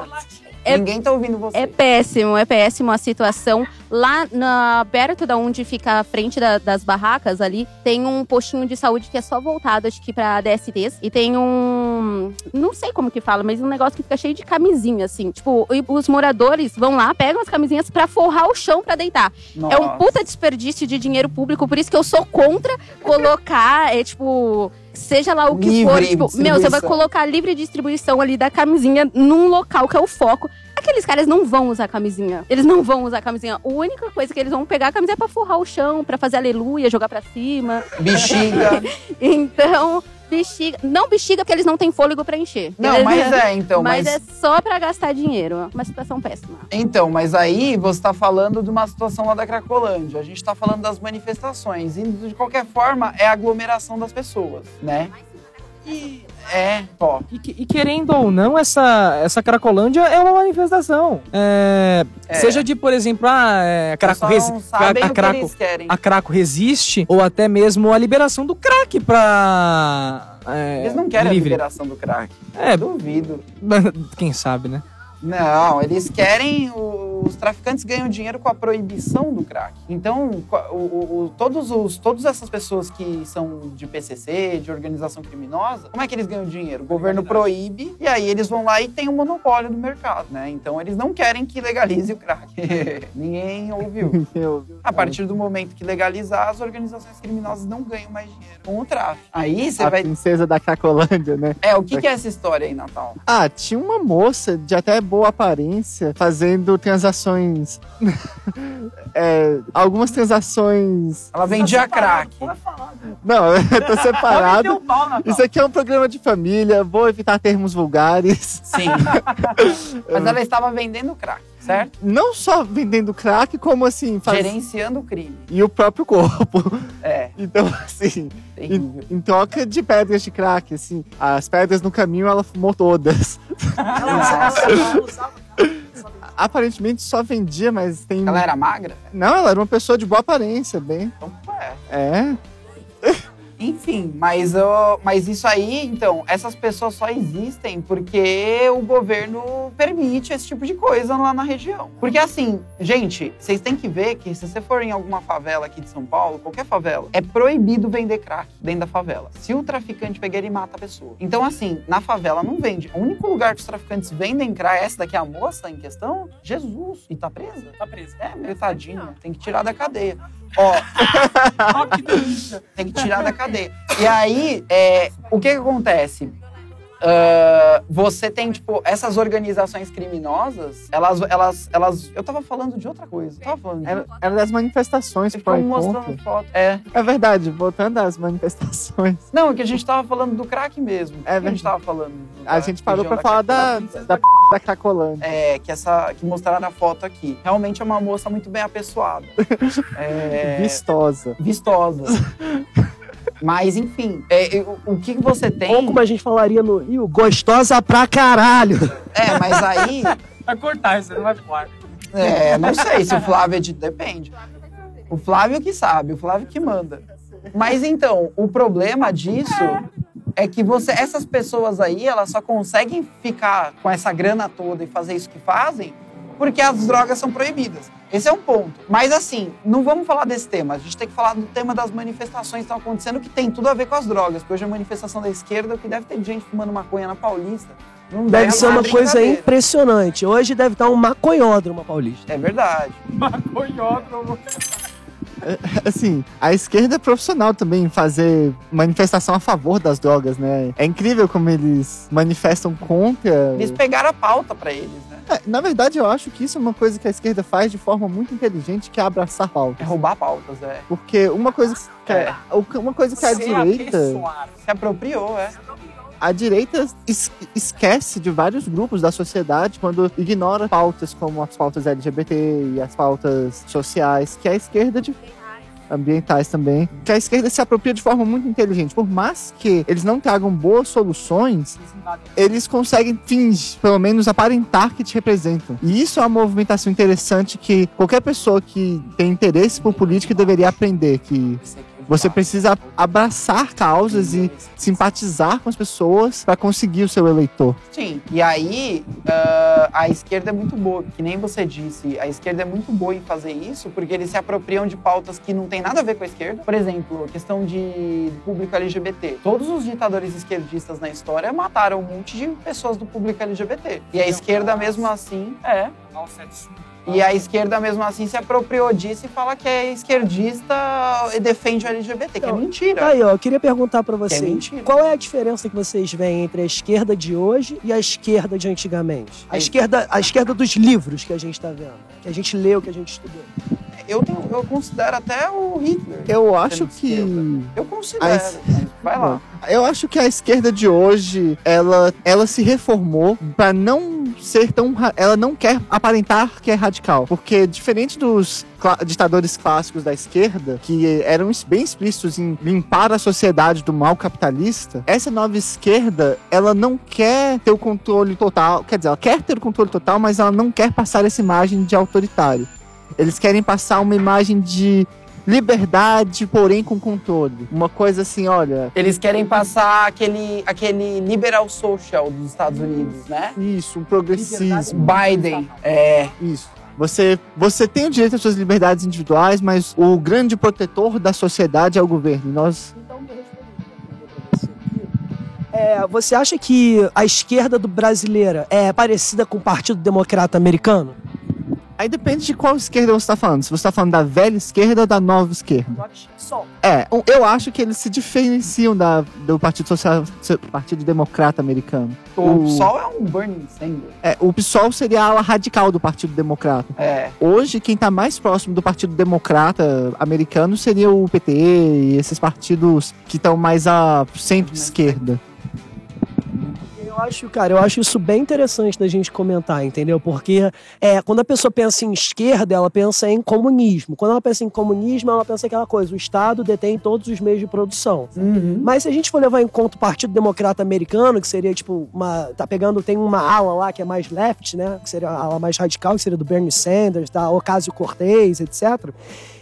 é- Ninguém tá ouvindo você. é péssimo, é péssimo a situação. Lá na, perto da onde fica a frente da- das barracas ali, tem um postinho de saúde que é só voltado, acho que pra DSTs. E tem um. Não sei como que fala, mas um negócio que fica cheio de camisinha, assim. Tipo, os moradores vão lá, pegam as camisinhas pra forrar o chão pra deitar. É um Nossa. puta desperdício de dinheiro público, por isso que eu sou contra colocar, é tipo. Seja lá o que Livre for, tipo, meu, você vai colocar livre distribuição ali da camisinha num local que é o foco. Aqueles caras não vão usar camisinha. Eles não vão usar camisinha. A única coisa que eles vão pegar a camisinha é pra forrar o chão, pra fazer aleluia, jogar pra cima. Bexiga. Então, bexiga. Não bexiga porque eles não têm fôlego pra encher. Não, mas é, então. mas, Mas, é só pra gastar dinheiro. Uma situação péssima. Então, mas aí você tá falando de uma situação lá da Cracolândia. A gente tá falando das manifestações. E, de qualquer forma, é a aglomeração das pessoas, né? E é, ó. E, que- e querendo ou não, essa, essa Cracolândia é uma manifestação. É, É. Seja de, por exemplo, ah, é, a, Craco Só resi- não sabem a, a que Craco, querem. a Craco resiste, ou até mesmo a liberação do crack pra. é, Eles não querem livre. a liberação do crack. É, Duvido. quem sabe, né? Não, eles querem o os traficantes ganham dinheiro com a proibição do crack. Então, o- o- o- todos os, todas essas pessoas que são de PCC, de organização criminosa, como é que eles ganham dinheiro? O governo proíbe e aí eles vão lá e tem um monopólio no mercado, né? Então, eles não querem que legalize o crack. Ninguém ouviu. A partir do momento que legalizar, as organizações criminosas não ganham mais dinheiro com o tráfico. Aí você a vai. princesa da Cracolândia, né? É, o que, que é essa história aí, Natal? Ah, tinha uma moça de até boa aparência fazendo transações. é, algumas transações. Ela vendia crack. Não, eu tô separado. um pau. Isso aqui é um programa de família, vou evitar termos vulgares. Sim. Mas ela estava vendendo crack, certo? Não só vendendo crack, como assim, faz... Gerenciando o crime. e o próprio corpo. É, Então, assim, terrível. em, em troca de pedras de crack, assim, as pedras no caminho ela fumou todas. Aparentemente só vendia, mas tem. Ela era magra? Não, ela era uma pessoa de boa aparência, bem. Então, é. É. Enfim, mas, mas isso aí, então, essas pessoas só existem porque o governo permite esse tipo de coisa lá na região. Porque assim, gente, vocês têm que ver que se você for em alguma favela aqui de São Paulo, qualquer favela, é proibido vender crack dentro da favela. Se o traficante pegar, ele mata a pessoa. Então, assim, na favela não vende. O único lugar que os traficantes vendem crack, essa daqui é a moça em questão, Jesus. E tá presa? Tá preso. É, meio tadinha. Tem que tirar da cadeia. Ó, tem que tirar da cadeia. E aí, é, o que, que acontece? Ah, você tem, tipo, essas organizações criminosas, elas, elas, elas. Eu tava falando de outra coisa. Eu tava falando de. Era, era das manifestações ficou mostrando foto. É. É verdade, voltando às manifestações. Não, é que a gente tava falando do crack mesmo. É que a gente tava falando. A gente parou pra falar da, da, p da Cracolândia. É, que essa. Que mostraram a foto aqui. Realmente é uma moça muito bem apessoada. É, Vistosa. vistosa. Mas, enfim, é, o, o que que você tem. Ou como a gente falaria no Rio, gostosa pra caralho. É, mas aí. Vai cortar, isso não vai pro. É, não sei se o Flávio é de. Depende. O Flávio que sabe, o Flávio que manda. Mas então, o problema disso é que você, essas pessoas aí, elas só conseguem ficar com essa grana toda e fazer isso que fazem porque as drogas são proibidas. Esse é um ponto. Mas assim, não vamos falar desse tema. A gente tem que falar do tema das manifestações que estão acontecendo, que tem tudo a ver com as drogas. Porque hoje a manifestação da esquerda, o que deve ter de gente fumando maconha na Paulista. Não Deve é ser uma coisa brincadeira. impressionante. Hoje deve estar um maconhódromo paulista. É verdade. Maconhódromo. Assim, a esquerda é profissional também em fazer manifestação a favor das drogas, né? É incrível como eles manifestam contra. Eles pegaram a pauta pra eles, né? É, na verdade, eu acho que isso é uma coisa que a esquerda faz de forma muito inteligente, que é abraçar É pautas. roubar pautas, é. Porque uma coisa que, É. uma coisa que a direita. Se apropriou, é. A direita es- esquece de vários grupos da sociedade quando ignora pautas como as pautas LGBT e as pautas sociais, que a esquerda de ambientais também, que a esquerda se apropria de forma muito inteligente. Por mais que eles não tragam boas soluções, Eles conseguem fingir, pelo menos aparentar que te representam. E isso é uma movimentação interessante que qualquer pessoa que tem interesse por política deveria aprender que você precisa abraçar causas e simpatizar com as pessoas para conseguir o seu eleitor. Sim. E aí, ah, a esquerda é muito boa, que nem você disse, a esquerda é muito boa em fazer isso, porque eles se apropriam de pautas que não tem nada a ver com a esquerda. Por exemplo, questão de público LGBT. Todos os ditadores esquerdistas na história mataram um monte de pessoas do público LGBT. E a esquerda, mesmo assim, é. Tse-tung. E a esquerda, mesmo assim, se apropriou disso e fala que é esquerdista e defende o LGBT, que é Então, mentira. Aí, ó, eu queria perguntar pra Que é vocês. mentira. qual é a diferença que vocês veem entre a esquerda de hoje e a esquerda de antigamente? A esquerda, a esquerda dos livros que a gente tá vendo, que a gente leu, que a gente estudou. Eu, tenho- eu considero até o Hitler. Eu acho que esquerda. Eu considero. A es- Vai lá. eu acho que a esquerda de hoje, ela, ela se reformou para não ser tão, ela não quer aparentar que é radical, porque diferente dos ditadores clássicos da esquerda, que eram bem explícitos em limpar a sociedade do mal capitalista, essa nova esquerda, ela não quer ter o controle total, quer dizer, ela quer ter o controle total, mas ela não quer passar essa imagem de autoritário. Eles querem passar uma imagem de liberdade, porém com controle. Uma coisa assim, olha, Eles querem passar aquele, aquele liberal social dos Estados Unidos, né? isso, um progressismo. Biden. É. Isso. Você, você tem o direito às suas liberdades individuais, mas o grande protetor da sociedade é o governo. Nós Então. É, você acha que a esquerda do brasileira é parecida com o Partido Democrata Americano? Aí depende de qual esquerda você está falando. Se você está falando da velha esquerda ou da nova esquerda. É, eu acho que eles se diferenciam da, do Partido Social, Partido Democrata americano. O O- PSOL é um Bernie Sanders. É, o PSOL seria a ala radical do Partido Democrata. É. Hoje, quem está mais próximo do Partido Democrata americano seria o PT e esses partidos que estão mais à centro-esquerda. Eu acho, cara, eu acho isso bem interessante da gente comentar, entendeu? Porque é, quando a pessoa pensa em esquerda, ela pensa em comunismo. Quando ela pensa em comunismo, ela pensa aquela coisa: o Estado detém todos os meios de produção. Uhum. Mas se a gente for levar em conta o Partido Democrata Americano, que seria tipo uma. Tá pegando, tem uma ala lá que é mais left, né? Que seria a ala mais radical, que seria do Bernie Sanders, da Ocasio Cortez, etc.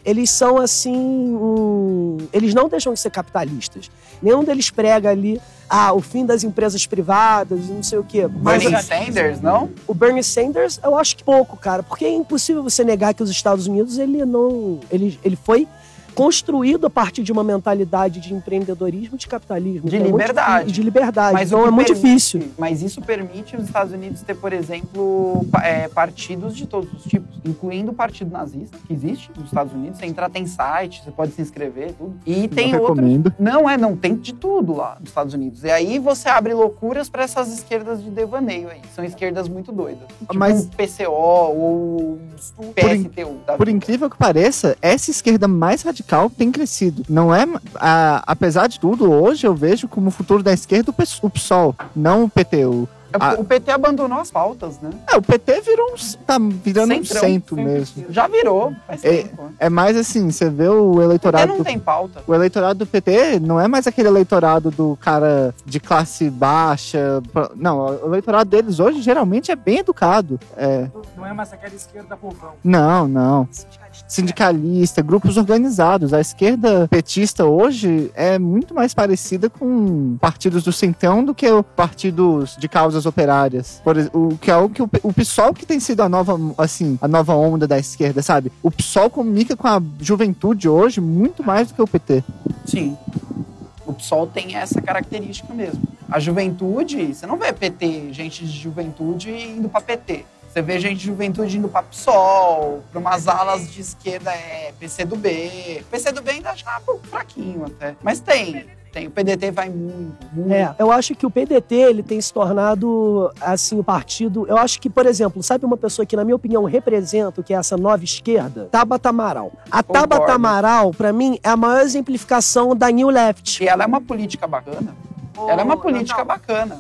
Eles são assim. um- eles não deixam de ser capitalistas. Nenhum deles prega ali. Ah, o fim das empresas privadas, não sei o quê. Mas Bernie Sanders, não? o Bernie Sanders, eu acho que pouco, cara, porque é impossível você negar que os Estados Unidos ele não, ele, ele foi construído a partir de uma mentalidade de empreendedorismo, e de capitalismo, De Então é muito liberdade. e de liberdade. Mas então é muito permite- difícil. Mas isso permite os Estados Unidos ter, por exemplo, é, partidos de todos os tipos, incluindo o Partido Nazista, que existe nos Estados Unidos. Você entrar, tem site, você pode se inscrever, tudo. E tem recomendo. Não, é, não, tem de tudo lá nos Estados Unidos. E aí você abre loucuras para essas esquerdas de devaneio aí. São esquerdas muito doidas. Tipo Mas- um PCO ou o PSTU. da Por vida. incrível que pareça, essa esquerda mais radical tem crescido. Não é, a- apesar de tudo, hoje eu vejo como futuro da esquerda o PS o PSOL, não o PTU. É Ah. O PT abandonou as pautas, né? É, o PT virou um, tá virando Centrão. um centro mesmo. Já virou, faz É, tempo. né? É mais assim, você vê o O PT eleitorado não do tem pauta. O eleitorado do PT não é mais aquele eleitorado do cara de classe baixa. Não, o eleitorado deles hoje geralmente é bem educado. É, Não é mais aquela esquerda povão. não, não. Sindicalista, grupos organizados. A esquerda petista hoje é muito mais parecida com partidos do centrão do que partidos de causas operárias. Por, o que é o que o, o PSOL que tem sido a nova, assim, a nova onda da esquerda, sabe? O PSOL comunica com a juventude hoje muito mais do que o PT. Sim. O PSOL tem essa característica mesmo. A juventude, você não vê PT, gente de juventude indo pra PT. Você vê gente de juventude indo pra PSOL, pra umas alas de esquerda, é PCdoB. PCdoB ainda acho que é um pouco fraquinho até. Mas tem, tem. O PDT vai muito, muito. É, eu acho que o PDT ele tem se tornado assim o partido. Eu acho que, por exemplo, sabe uma pessoa que na minha opinião representa o que é essa nova esquerda? Tabata Amaral. A Concordo. Tabata Amaral, pra mim, é a maior exemplificação da New Left. E ela é uma política bacana. Ela é uma política bacana.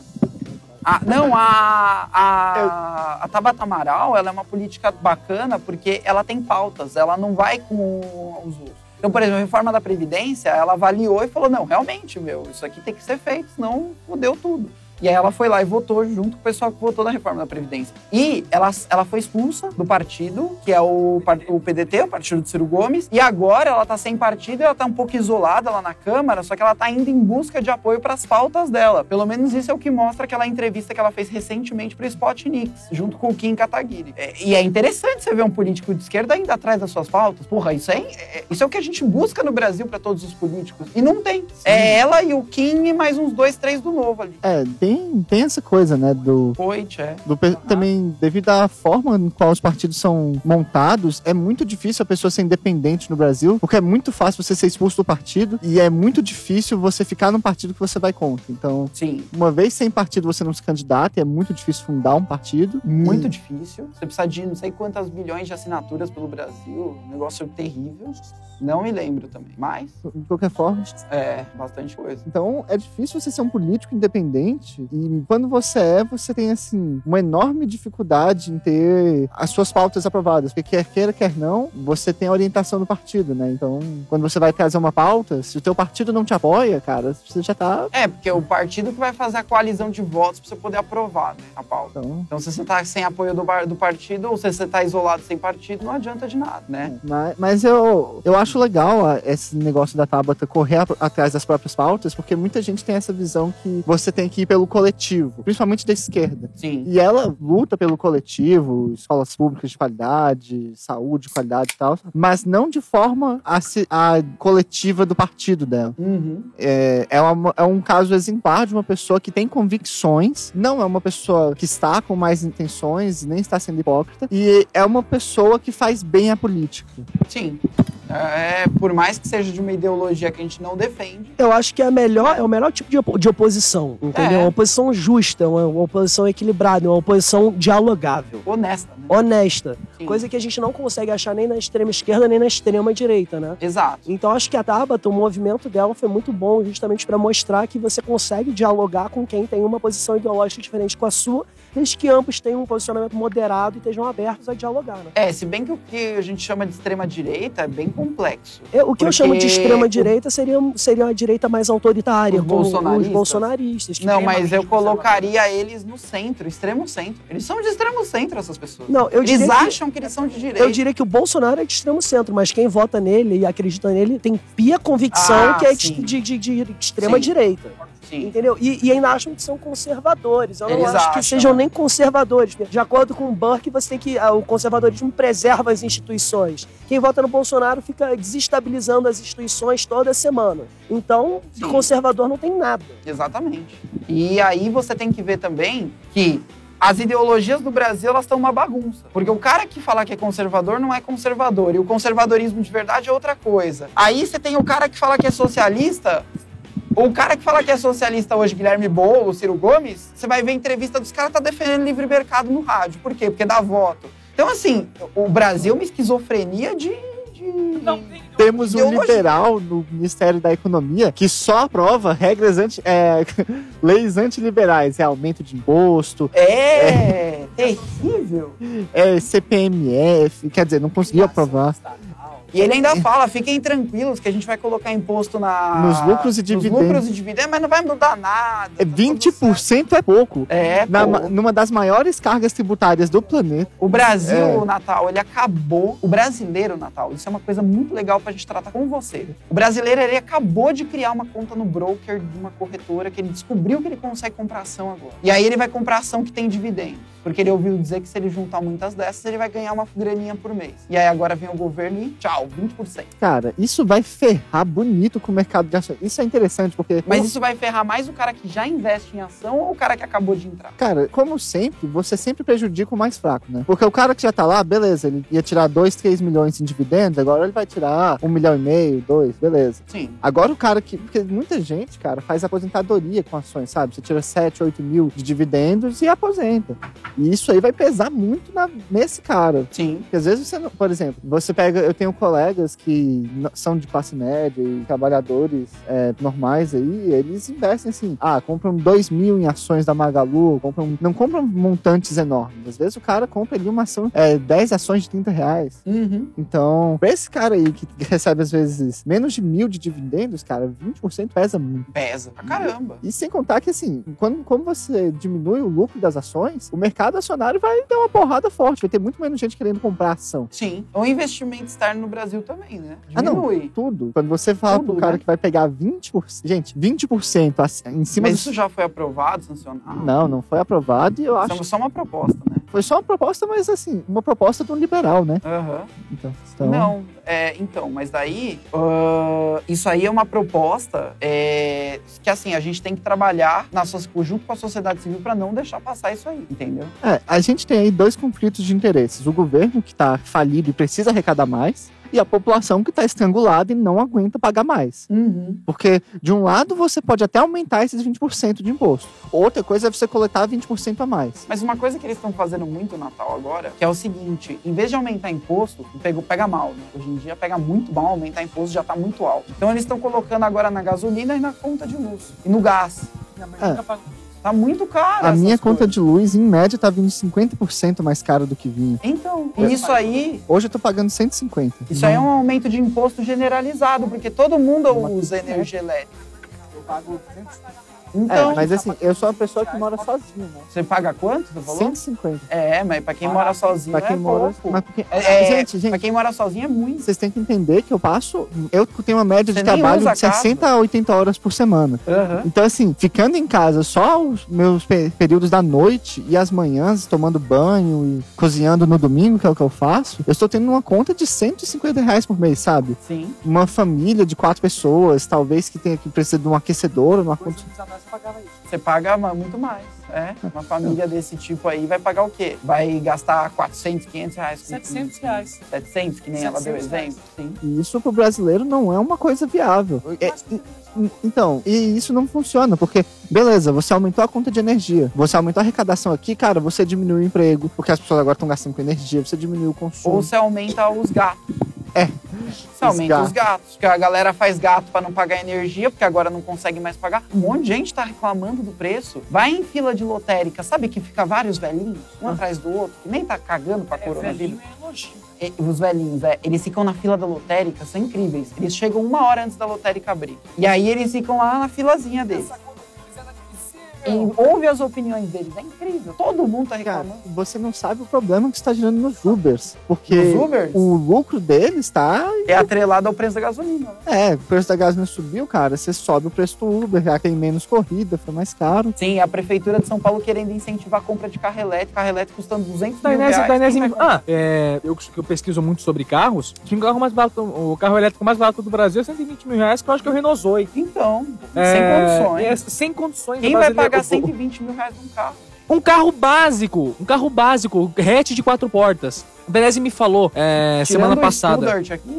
Ah, não, a, a, a Tabata Amaral, ela é uma política bacana porque ela tem pautas, ela não vai com os outros. Então, por exemplo, a reforma da Previdência, ela avaliou e falou, não, realmente, meu, isso aqui tem que ser feito, senão fodeu tudo. E aí ela foi lá e votou junto com o pessoal que votou na reforma da Previdência. E ela, ela foi expulsa do partido, que é o, o PDT, o partido de Ciro Gomes. E agora ela tá sem partido, ela tá um pouco isolada lá na Câmara, só que ela tá indo em busca de apoio para as pautas dela. Pelo menos isso é o que mostra aquela entrevista que ela fez recentemente pro Spotnix, junto com o Kim Kataguiri. É, e é interessante você ver um político de esquerda ainda atrás das suas pautas. Porra, isso é, é- isso é o que a gente busca no Brasil para todos os políticos. E não tem. É ela e o Kim e mais uns dois, três do novo ali. É, tem, tem essa coisa, né, do, Poit, é. do também devido à forma em qual os partidos são montados, é muito difícil a pessoa ser independente no Brasil, porque é muito fácil você ser expulso do partido e é muito difícil você ficar num partido que você vai contra. Então, Sim. uma vez sem partido você não se candidata, e é muito difícil fundar um partido. Muito E- difícil. Você precisa de não sei quantas milhões de assinaturas pelo Brasil. Um negócio terrível. Não me lembro também. Mas, de qualquer forma. é, bastante coisa. Então, é difícil você ser um político independente e quando você é, você tem assim uma enorme dificuldade em ter as suas pautas aprovadas, porque quer queira quer não, você tem a orientação do partido, né? Então, quando você vai trazer uma pauta, se o teu partido não te apoia, cara, você já tá É, porque é o partido que vai fazer a coalizão de votos pra você poder aprovar, né, a pauta. então, Então, se você tá sem apoio do, do partido ou se você tá isolado sem partido, não adianta de nada, né? Mas, mas eu, eu acho legal a- esse negócio da Tabata correr a- atrás das próprias pautas, porque muita gente tem essa visão que você tem que ir pelo pelo coletivo, principalmente da esquerda. Sim. E ela luta pelo coletivo, escolas públicas de qualidade, saúde de qualidade e tal, mas não de forma a, a coletiva do partido dela. Uhum. É, é, uma- é um caso exemplar de uma pessoa que tem convicções, não é uma pessoa que está com mais intenções, nem está sendo hipócrita, e é uma pessoa que faz bem a política. Sim. É, por mais que seja de uma ideologia que a gente não defende. Eu acho que é, a melhor, é o melhor tipo de, opo- de oposição, entendeu? É. Uma oposição justa, uma, uma oposição equilibrada, uma oposição dialogável, Honesta, né? honesta. Sim. Coisa que a gente não consegue achar nem na extrema esquerda nem na extrema direita, né? Exato. Então acho que a Tabata, o movimento dela foi muito bom justamente para mostrar que você consegue dialogar com quem tem uma posição ideológica diferente com a sua, desde que ambos tenham um posicionamento moderado e estejam abertos a dialogar, né? É, se bem que o que a gente chama de extrema-direita é bem complexo. Eu- o que eu Porque chamo de extrema-direita seria, seria a direita mais autoritária, Os como bolsonaristas? os bolsonaristas. Não, mas eu colocaria eles no centro, extremo centro. Eles são de extremo centro, essas pessoas. Não, eu eles diria que- acham que... eles são de direita. Eu diria que o Bolsonaro é de extremo centro, mas quem vota nele e acredita nele tem pia convicção Ah, que é de, de- de- de extrema Sim. Entendeu? E, e ainda acham que são conservadores. Eu não Eles acho que acham. sejam nem conservadores. De acordo com o Burke, você tem que. ah, O conservadorismo preserva as instituições. Quem vota no Bolsonaro fica desestabilizando as instituições toda semana. Então, Sim. conservador não tem nada. Exatamente. E aí você tem que ver também que as ideologias do Brasil elas estão uma bagunça. Porque o cara que fala que é conservador não é conservador. E o conservadorismo de verdade é outra coisa. Aí você tem o cara que fala que é socialista. O cara que fala que é socialista hoje, Guilherme Boulos, Ciro Gomes, você vai ver a entrevista dos caras tá defendendo livre mercado no rádio. Por quê? Porque dá voto. Então, assim, o Brasil é uma esquizofrenia de. de... Temos um Ideologia. liberal no Ministério da Economia que só aprova regras anti, é, leis antiliberais, é aumento de imposto, É, terrível. é CPMF, quer dizer, não conseguiu aprovar. E ele ainda fala, fiquem tranquilos que a gente vai colocar imposto na... Nos lucros e Nos dividendos. lucros e dividendos, mas não vai mudar nada. É, tá tudo certo. 20% é pouco. É, Na- pô. numa das maiores cargas tributárias do planeta. O Brasil, É. o Natal, ele acabou. O brasileiro, Natal, isso é uma coisa muito legal pra gente tratar com você. O brasileiro, ele acabou de criar uma conta no broker de uma corretora que ele descobriu que ele consegue comprar ação agora. E aí ele vai comprar ação que tem dividendos. Porque ele ouviu dizer que se ele juntar muitas dessas, ele vai ganhar uma graninha por mês. E aí agora vem o governo e tchau, 20%. Cara, isso vai ferrar bonito com o mercado de ações. Isso é interessante, porque. Mas isso vai ferrar mais o cara que já investe em ação ou o cara que acabou de entrar? Cara, como sempre, você sempre prejudica o mais fraco, né? Porque o cara que já tá lá, beleza, ele ia tirar 2, 3 milhões em dividendos, agora ele vai tirar 1 milhão e meio, 2, beleza. Sim. Agora o cara que. Porque muita gente, cara, faz aposentadoria com ações, sabe? Você tira 7, 8 mil de dividendos e aposenta. E isso aí vai pesar muito na- nesse cara. Sim. Porque às vezes você não. Por exemplo, você pega. Eu tenho colegas que são de classe média e trabalhadores é, normais aí, eles investem assim. Ah, compram 2 mil em ações da Magalu, compram, não compram montantes enormes. Às vezes o cara compra ali uma ação, é, 10 ações de 30 reais. Uhum. Então, pra esse cara aí que recebe às vezes menos de mil de dividendos, cara, 20% pesa muito. Pesa pra caramba. E sem contar que, assim, quando, quando você diminui o lucro das ações, o mercado acionário vai ter uma porrada forte, vai ter muito menos gente querendo comprar ação. Sim. O investimento externo no Brasil também, né? Ah, não. Diminui. Tudo. Quando você fala Tudo, pro cara né? que vai pegar 20%, gente, 20% ac- em cima Mas isso já foi aprovado, sancionado? Não, não foi aprovado e eu Isso acho é só uma proposta, né? foi só uma proposta, mas assim, uma proposta de um liberal, né? Aham. Então, então Não, é, então, mas daí, ah, isso aí é uma proposta é, que, assim, a gente tem que trabalhar na, junto com a sociedade civil para não deixar passar isso aí, entendeu? É, a gente tem aí dois conflitos de interesses. O governo que está falido e precisa arrecadar mais, e a população que está estrangulada e não aguenta pagar mais. Porque, de um lado, você pode até aumentar esses 20% de imposto. Outra coisa é você coletar 20% a mais. Mas uma coisa que eles estão fazendo muito no Natal agora, que é o seguinte, em vez de aumentar imposto, pega, pega mal, né? Hoje em dia pega muito mal, aumentar imposto já tá muito alto. Então eles estão colocando agora na gasolina e na conta de luz. E no gás. Minha mãe É. nunca pagou. Tá muito caro A minha conta coisas. de luz, em média, tá vindo 50% mais caro do que vinha. Então, e isso aí, Hoje eu tô pagando 150. isso aí é um aumento de imposto generalizado, porque todo mundo usa energia elétrica. Eu pago 200 Então, é, mas assim, eu sou uma pessoa que mora sozinha, né? você paga quanto, você falou? 150. É, mas pra quem mora sozinho Pra quem é mora. pouco. Porque, É, é, gente, Pra gente, quem mora sozinho é muito. vocês têm que entender que eu passo. Eu tenho uma média Você de trabalho de 60 a 80 horas por semana. Então, assim, ficando em casa só os meus pe- períodos da noite e as manhãs, tomando banho e cozinhando no domingo, que é o que eu faço, eu estou tendo uma conta de 150 reais por mês, sabe? Sim. Uma família de quatro pessoas, talvez que tenha que precisa de um aquecedor, uma conta. Você paga muito mais. É, uma família desse tipo aí vai pagar o quê? Vai gastar 400, 500 reais? com 700 reais. 700, que nem ela deu 700 exemplo. Sim. E isso pro brasileiro não é uma coisa viável. É, então, e isso não funciona, porque, beleza, você aumentou a conta de energia, você aumentou a arrecadação aqui, cara, você diminuiu o emprego, porque as pessoas agora estão gastando com energia, você diminuiu o consumo. Ou você aumenta os gatos. É. Você aumenta os gatos. Porque a galera faz gato pra não pagar energia, porque agora não consegue mais pagar. Um monte de gente tá reclamando do preço. Vai em fila de lotérica, sabe que fica vários velhinhos, um atrás do outro, que nem tá cagando pra coronavírus. E- Os velhinhos, é, eles ficam na fila da lotérica, são incríveis. Eles chegam uma hora antes da lotérica abrir. E aí eles ficam lá na filazinha deles. E ouve as opiniões deles, é incrível. Todo mundo tá Cara, reclamando. você não sabe o problema que está gerando nos Ubers, porque Nos Ubers? o lucro deles tá É atrelado ao preço da gasolina, né? É, o preço da gasolina subiu, cara. Você sobe o preço do Uber, já tem menos corrida, foi mais caro. Sim, a prefeitura de São Paulo querendo incentivar a compra de carro elétrico, carro elétrico custando 200 Da mil Inés, reais. da Inés, Quem vai comprar? ah, é, eu, que eu pesquiso muito sobre carros. O carro mais barato, o carro elétrico mais barato do Brasil é 120 mil reais, que eu acho que é o Renault Zoe. Então, É, sem condições. é, sem condições. Quem vai brasileiro- pagar o- 120 mil reais num carro? Um carro básico, um carro básico, hatch de quatro portas. O Denese me falou é, semana o passada. Aqui, O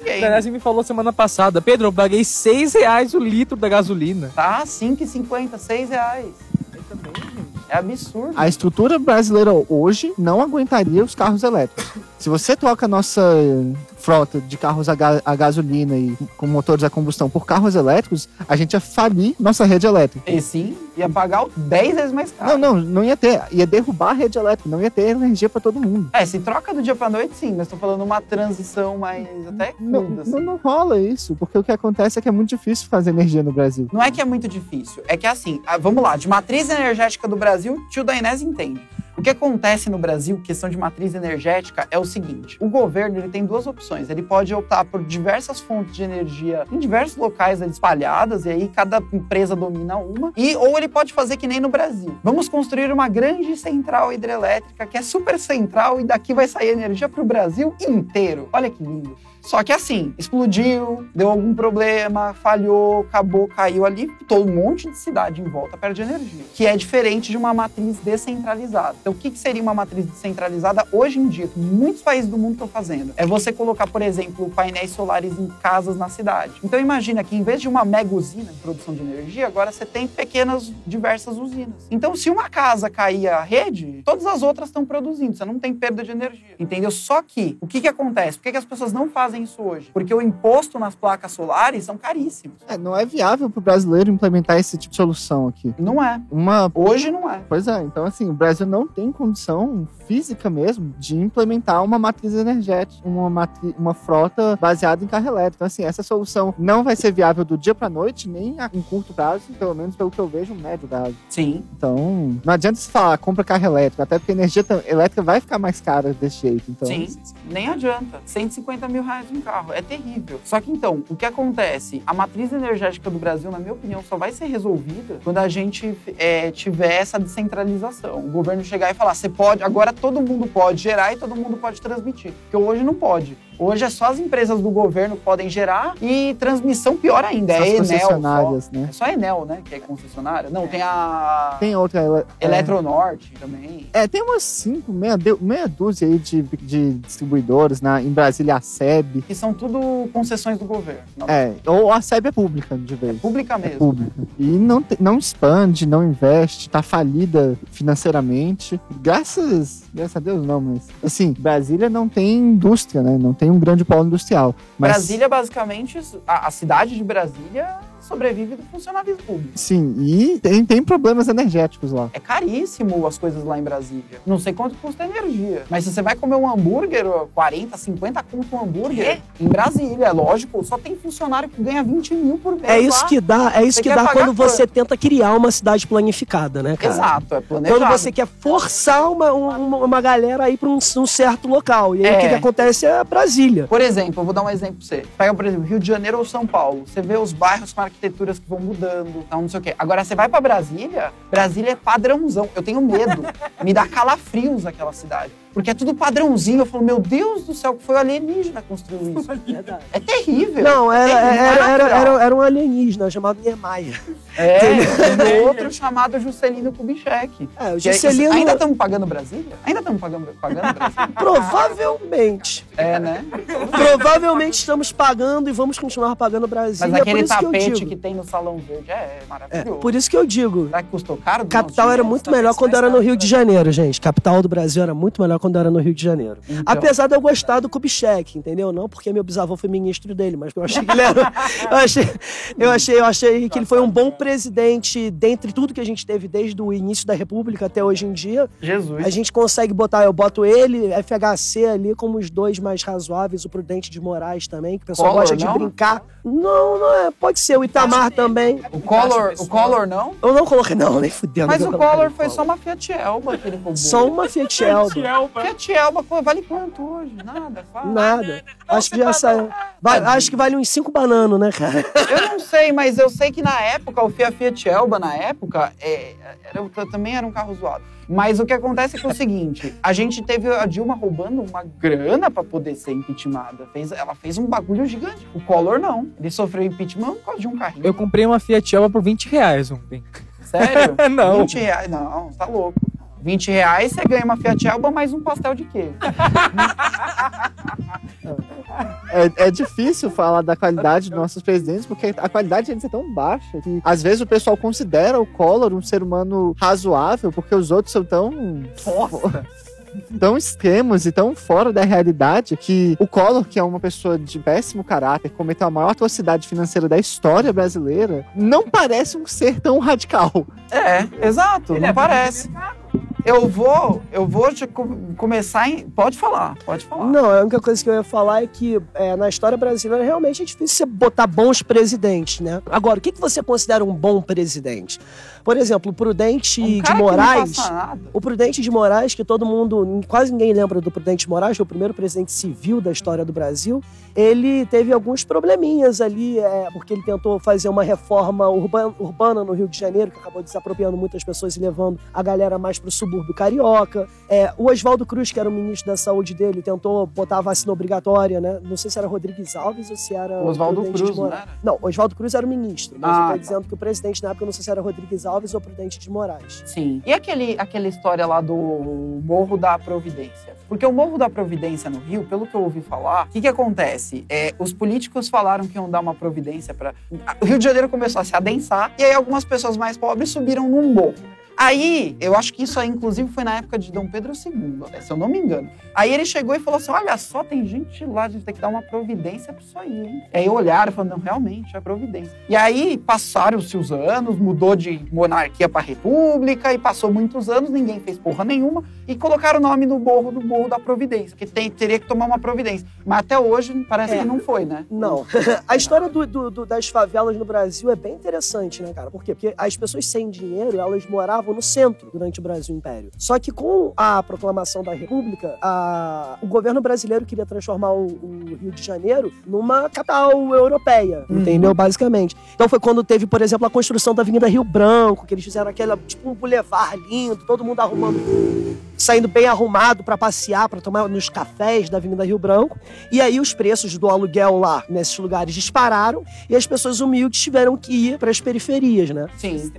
ninguém. Denese me falou semana passada. Pedro, eu paguei 6 reais o litro da gasolina. Tá 5,50, 6 reais. É absurdo. A estrutura brasileira hoje não aguentaria os carros elétricos. Se você troca a nossa frota de carros a, ga- a gasolina e com motores a combustão por carros elétricos, a gente ia falir nossa rede elétrica. E sim, ia pagar 10 vezes mais caro. Não, não, não ia ter. Ia derrubar a rede elétrica, não ia ter energia pra todo mundo. É, se troca do dia pra noite, sim, mas tô falando uma transição mais até Não, assim. não, não rola isso, porque o que acontece é que é muito difícil fazer energia no Brasil. Não é que é muito difícil, é que assim, vamos lá, de matriz energética do Brasil, tio da Inés entende. O que acontece no Brasil, questão de matriz energética, é o seguinte: o governo ele tem duas opções. Ele pode optar por diversas fontes de energia em diversos locais espalhadas, e aí cada empresa domina uma. E ou ele pode fazer que nem no Brasil. Vamos construir uma grande central hidrelétrica que é super central e daqui vai sair energia para o Brasil inteiro. Olha que lindo. Só que assim, explodiu, deu algum problema, falhou, acabou, caiu ali, todo um monte de cidade em volta perde energia. Que é diferente de uma matriz descentralizada. Então, o que, seria uma matriz descentralizada hoje em dia, que muitos países do mundo estão fazendo? É você colocar, por exemplo, painéis solares em casas na cidade. Então, imagina que em vez de uma mega usina de produção de energia, agora você tem pequenas, diversas usinas. Então, se uma casa cair a rede, todas as outras estão produzindo, você não tem perda de energia. Entendeu? Só que, o que, que acontece? Por que, que as pessoas não fazem isso hoje? Porque o imposto nas placas solares são caríssimos. É, não é viável pro brasileiro implementar esse tipo de solução aqui. Não é. Uma Hoje não é. Pois é, então assim, o Brasil não tem condição física mesmo de implementar uma matriz energética, uma, matri uma frota baseada em carro elétrico. Então assim, essa solução não vai ser viável do dia pra noite, nem a- em curto prazo, pelo menos pelo que eu vejo, médio prazo. Sim. Então, não adianta se falar, compra carro elétrico, até porque a energia elétrica vai ficar mais cara desse jeito. Então, Sim, nem adianta. 150 mil reais um carro, é terrível. Só que então, o que acontece? A matriz energética do Brasil, na minha opinião, só vai ser resolvida quando a gente é, tiver essa descentralização. O governo chegar e falar, você pode, agora todo mundo pode gerar e todo mundo pode transmitir. Porque hoje não pode. Hoje é só as empresas do governo que podem gerar e transmissão pior ainda. As É Enel. Só. concessionárias, né? É só Enel, né? Que é concessionária. Não, tem a Tem outra. é, Eletronorte também. É, tem umas cinco, meia, meia dúzia aí de, de distribuidores na, em Brasília, a SEB. Que são tudo concessões do governo. Não, É, ou a SEB é pública de vez. Pública É mesmo. pública. E não, te- não expande, não investe, tá falida financeiramente. Graças, graças a Deus não, mas assim, Brasília não tem indústria, né? Não tem um grande polo industrial. Mas, Brasília, basicamente, a, a cidade de Brasília sobrevive do funcionalismo público. Sim, e tem, tem problemas energéticos lá. É caríssimo as coisas lá em Brasília. Não sei quanto custa a energia. Mas se você vai comer um hambúrguer, 40, 50 conto um hambúrguer, em Brasília, é lógico, só tem funcionário que ganha 20 mil por mês. É isso lá. que dá, é isso Você que dá quando você tenta criar uma cidade planificada, né, cara? Exato, é planejado. Quando você quer forçar uma, uma, uma galera aí pra um, um certo local. E aí É. o que, que acontece é Brasília. Por exemplo, eu vou dar um exemplo pra você. Pega, por exemplo, Rio de Janeiro ou São Paulo. Você vê os bairros com arquiteturas que vão mudando, tal, não sei o quê. Agora, você vai pra Brasília, Brasília é padrãozão. Eu tenho medo. Me dá calafrios aquela cidade. Porque é tudo padrãozinho. Eu falo, meu Deus do céu, que foi o alienígena que construiu isso. É terrível. Não, era, É terrível, era, é era, era, era um alienígena chamado Niemeyer. É, tem outro chamado Juscelino Kubitschek. É, o Que é- Juscelino, Ainda estamos pagando Brasília? Ainda estamos pagando, pagando Brasília? provavelmente, É, né? provavelmente estamos pagando e vamos continuar pagando Brasília. Mas é por aquele que tapete digo. que tem no Salão Verde é É, maravilhoso. por isso que eu digo. Será que custou caro? Capital era muito melhor quando era no Rio de Janeiro, gente. Capital do Brasil era muito melhor quando era no Rio de Janeiro. Então. Apesar de eu gostar do Kubitschek, entendeu? Não porque meu bisavô foi ministro dele, mas eu achei que ele era. eu, achei, eu, achei, eu achei que ele foi um bom presidente dentre tudo que a gente teve desde o início da República até hoje em dia. Jesus. A gente consegue botar, eu boto ele, FHC ali como os dois mais razoáveis, o Prudente de Moraes também, que o pessoal Collor, gosta de não? brincar. Não, não é. Pode ser o Itamar também. O Collor, o Collor não? Eu não coloquei, não, nem fudendo. Mas o Collor foi só uma Fiat Elba que ele roubou. Só uma Fiat Elba. Fiat Elba, pô, vale quanto hoje? Nada, fala. Nada. Acho que já saiu. Vai- acho que vale uns cinco bananos, né, cara? Eu não sei, mas eu sei que na época, o Fiat Fiat Elba, na época, é, era- também era um carro zoado. Mas o que acontece é que é o seguinte, a gente teve a Dilma roubando uma grana pra poder ser impeachmentada. Fez, ela fez um bagulho gigante. O Collor não. Ele sofreu impeachment por causa de um carrinho. Eu comprei uma Fiat Elba por 20 reais ontem. Sério? Não. 20 reais? Não, tá louco. 20 reais você ganha uma Fiat Elba mais um pastel de queijo. É, é difícil falar da qualidade dos nossos presidentes, porque a qualidade deles é tão baixa que às vezes o pessoal considera o Collor um ser humano razoável, porque os outros são tão. Tão extremos e tão fora da realidade que o Collor, que é uma pessoa de péssimo caráter, cometeu a maior atrocidade financeira da história brasileira, não parece um ser tão radical. É, exato, não parece. Eu vou, eu vou começar em. Pode falar, pode falar. Não, a única coisa que eu ia falar é que é, na história brasileira realmente é difícil você botar bons presidentes, né? Agora, o que, que você considera um bom presidente? Por exemplo, o Prudente Um de que Moraes. O Prudente de Moraes, que todo mundo, quase ninguém lembra do Prudente de Moraes, foi o primeiro presidente civil da história do Brasil. Ele teve alguns probleminhas ali, é, porque ele tentou fazer uma reforma urba- urbana no Rio de Janeiro, que acabou desapropriando muitas pessoas e levando a galera mais para o subúrbio carioca. É, o Oswaldo Cruz, que era o ministro da saúde dele, tentou botar a vacina obrigatória, né? Não sei se era Rodrigues Alves ou se era. Oswaldo Prudente de Cruz, não era? Não, Oswaldo Cruz era o ministro, mas Ah, eu tô tá. dizendo que o presidente na época, não sei se era Rodrigues Alves ou Prudente de Moraes. Sim. E aquele, aquela história lá do Morro da Providência? Porque o Morro da Providência no Rio, pelo que eu ouvi falar, o que, que acontece? É, os políticos falaram que iam dar uma providência para. O Rio de Janeiro começou a se adensar e aí algumas pessoas mais pobres subiram num morro. Aí, eu acho que isso aí, inclusive, foi na época de Dom Pedro II, né, se eu não me engano. Aí ele chegou e falou assim: olha só, tem gente lá, a gente tem que dar uma providência pra isso aí, hein? Aí olharam e falaram: não, realmente, é providência. E aí passaram-se os anos, mudou de monarquia pra república, e passou muitos anos, ninguém fez porra nenhuma, e colocaram o nome no morro do morro da providência, que tem, teria que tomar uma providência. Mas até hoje parece É. que não foi, né? Não. A história do- do- do- das favelas no Brasil é bem interessante, né, cara? Por quê? Porque as pessoas sem dinheiro, elas moravam no centro durante o Brasil Império. Só que com a proclamação da República, a- o governo brasileiro queria transformar o, o Rio de Janeiro numa capital europeia, Uhum. entendeu? Basicamente. Então foi quando teve, por exemplo, a construção da Avenida Rio Branco, que eles fizeram aquela, tipo, um bulevar lindo, todo mundo arrumando, saindo bem arrumado pra passear, pra tomar nos cafés da Avenida Rio Branco. E aí os preços do aluguel lá, nesses lugares, dispararam e as pessoas humildes tiveram que ir para as periferias, né? Sim.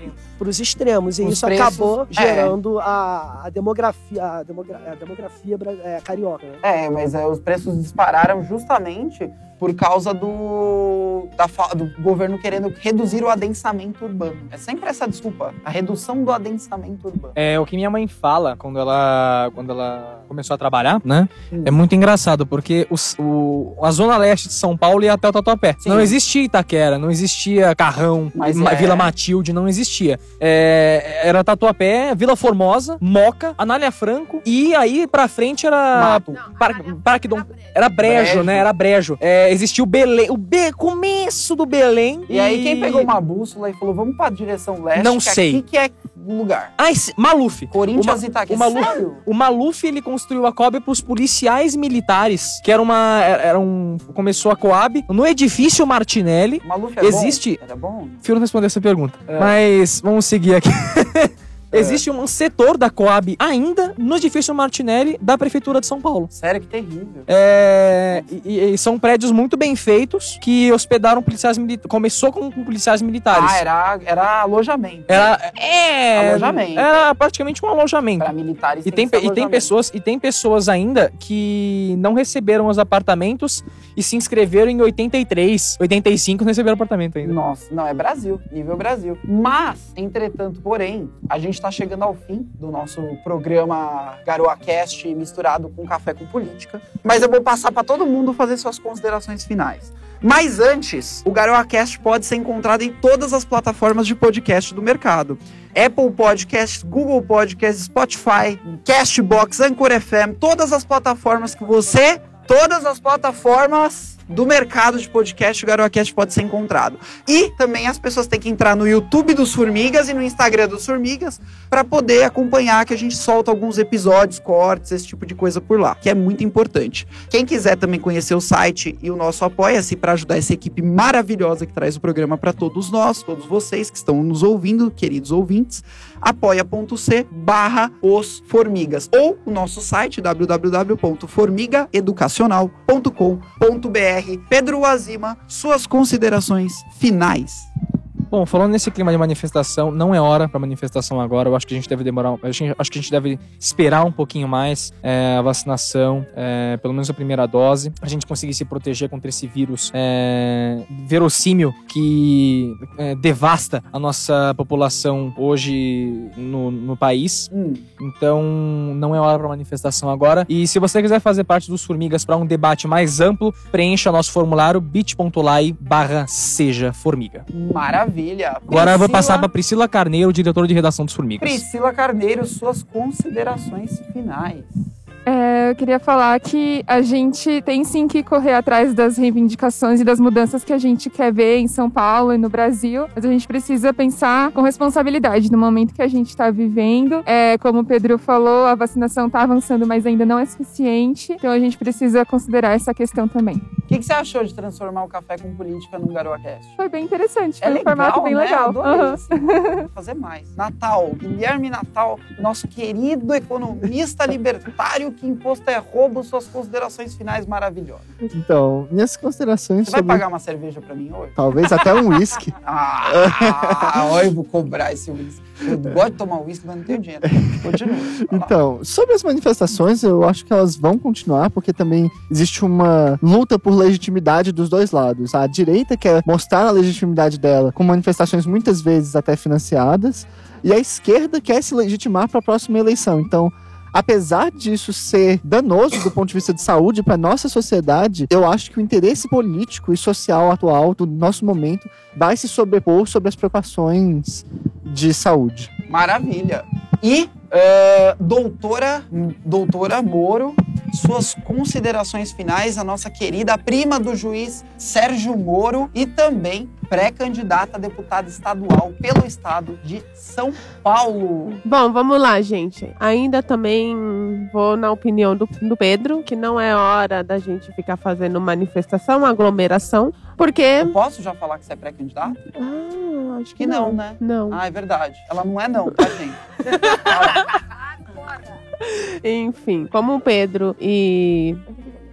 Para os extremos. E Os isso preços, acabou é. gerando a, a demografia, a, demogra- a demografia é, carioca, né? É, mas é, os preços dispararam justamente por causa do, da do governo querendo reduzir o adensamento urbano. É sempre essa desculpa, a redução do adensamento urbano. É o que minha mãe fala quando ela, quando ela começou a trabalhar, né? Hum. É muito engraçado, porque os- o, a zona leste de São Paulo ia até o Tatuapé. Sim. Não existia Itaquera, não existia Carrão, Mas Ma- é- Vila Matilde, não existia. É, era Tatuapé, Vila Formosa, Moca, Anália Franco, e aí pra frente era Mato. Par- Parque Dom... Era brejo, Brejo. né? Era brejo. É, existia o Belém, o Be... começo do Belém. E aí quem pegou uma bússola e falou, vamos pra direção leste, Não que sei. aqui que é lugar. Ah, esse... Maluf. Corinthians Uma- e Itaquera. o Malu- Sério? O Maluf, ele construiu a Coab pros policiais militares, que era uma... Era um... Começou a Coab no edifício Martinelli. O Maluf é Existe- bom? Era bom? Não responder essa pergunta. É. Mas vamos seguir aqui. Existe um setor da Coab ainda no edifício Martinelli da Prefeitura de São Paulo. Sério, que terrível. É, e, e são prédios muito bem feitos que hospedaram policiais militares. Começou com, com policiais militares. Ah, era, era alojamento. Era, é, Alojamento. era praticamente um alojamento. Para militares E tem, que ser pe- e tem pessoas e tem pessoas ainda que não receberam os apartamentos e se inscreveram em 83, 85 não receberam apartamento ainda. Nossa, não, é Brasil, nível Brasil. Mas, entretanto, porém, a gente tá chegando ao fim do nosso programa GaroaCast misturado com café com política. Mas eu vou passar para todo mundo fazer suas considerações finais. Mas antes, o GaroaCast pode ser encontrado em todas as plataformas de podcast do mercado. Apple Podcasts, Google Podcasts, Spotify, Castbox, Anchor FM, todas as plataformas que você, todas as plataformas do mercado de podcast, o GaroaCast pode ser encontrado. E também as pessoas têm que entrar no YouTube dos Formigas e no Instagram dos Formigas para poder acompanhar que a gente solta alguns episódios, cortes, esse tipo de coisa por lá, que é muito importante. Quem quiser também conhecer o site e o nosso apoia-se para ajudar essa equipe maravilhosa que traz o programa para todos nós, todos vocês que estão nos ouvindo, queridos ouvintes, apoia.c barra os formigas ou o nosso site www.formigaeducacional.com.br Pedro Azima, suas considerações finais. Bom, falando nesse clima de manifestação, não é hora para manifestação agora. Eu acho que a gente deve demorar, acho que a gente deve esperar um pouquinho mais é, a vacinação, é, pelo menos a primeira dose, a gente conseguir se proteger contra esse vírus é, verossímil que devasta a nossa população hoje no, no país. Hum, Então, não é hora para manifestação agora. E se você quiser fazer parte dos Formigas para um debate mais amplo, preencha nosso formulário bit.ly barra seja maravilha. Agora eu vou Priscila- passar para Priscila Carneiro, diretora de redação dos Formigas. Priscila Carneiro, suas considerações finais. É, eu queria falar que a gente tem sim que correr atrás das reivindicações e das mudanças que a gente quer ver em São Paulo e no Brasil, mas a gente precisa pensar com responsabilidade no momento que a gente está vivendo. É, como o Pedro falou, a vacinação está avançando, mas ainda não é suficiente, então a gente precisa considerar essa questão também. O que, que você achou de transformar o café com política num GaroaCast? Foi bem interessante, É foi um formato bem né? legal. Vou fazer mais. Natal, Guilherme Natal, nosso querido economista libertário que imposto é roubo, suas considerações finais maravilhosas. Então, minhas considerações Você vai sobre pagar uma cerveja pra mim hoje? talvez até um uísque. Ah, olha, eu vou cobrar esse uísque. Eu gosto de tomar uísque, mas não tenho dinheiro. Continua. vai. Então, sobre as manifestações, eu acho que elas vão continuar, porque também existe uma luta por legitimidade dos dois lados. A direita quer mostrar a legitimidade dela com manifestações muitas vezes até financiadas, e a esquerda quer se legitimar para a próxima eleição. Então, apesar disso ser danoso do ponto de vista de saúde para nossa sociedade, eu acho que o interesse político e social atual do nosso momento vai se sobrepor sobre as preocupações de saúde. Maravilha. E, eh, doutora, doutora Moro, suas considerações finais, a nossa querida prima do juiz Sérgio Moro e também pré-candidata a deputada estadual pelo estado de São Paulo. Bom, vamos lá, gente. Ainda também vou na opinião do, do Pedro, que não é hora da gente ficar fazendo manifestação, aglomeração, porque. Eu posso já falar que você é pré-candidata? Ah, acho que Que não, não. né? Não. Ah, é verdade. Ela não é não, tá, gente? Enfim, como o Pedro e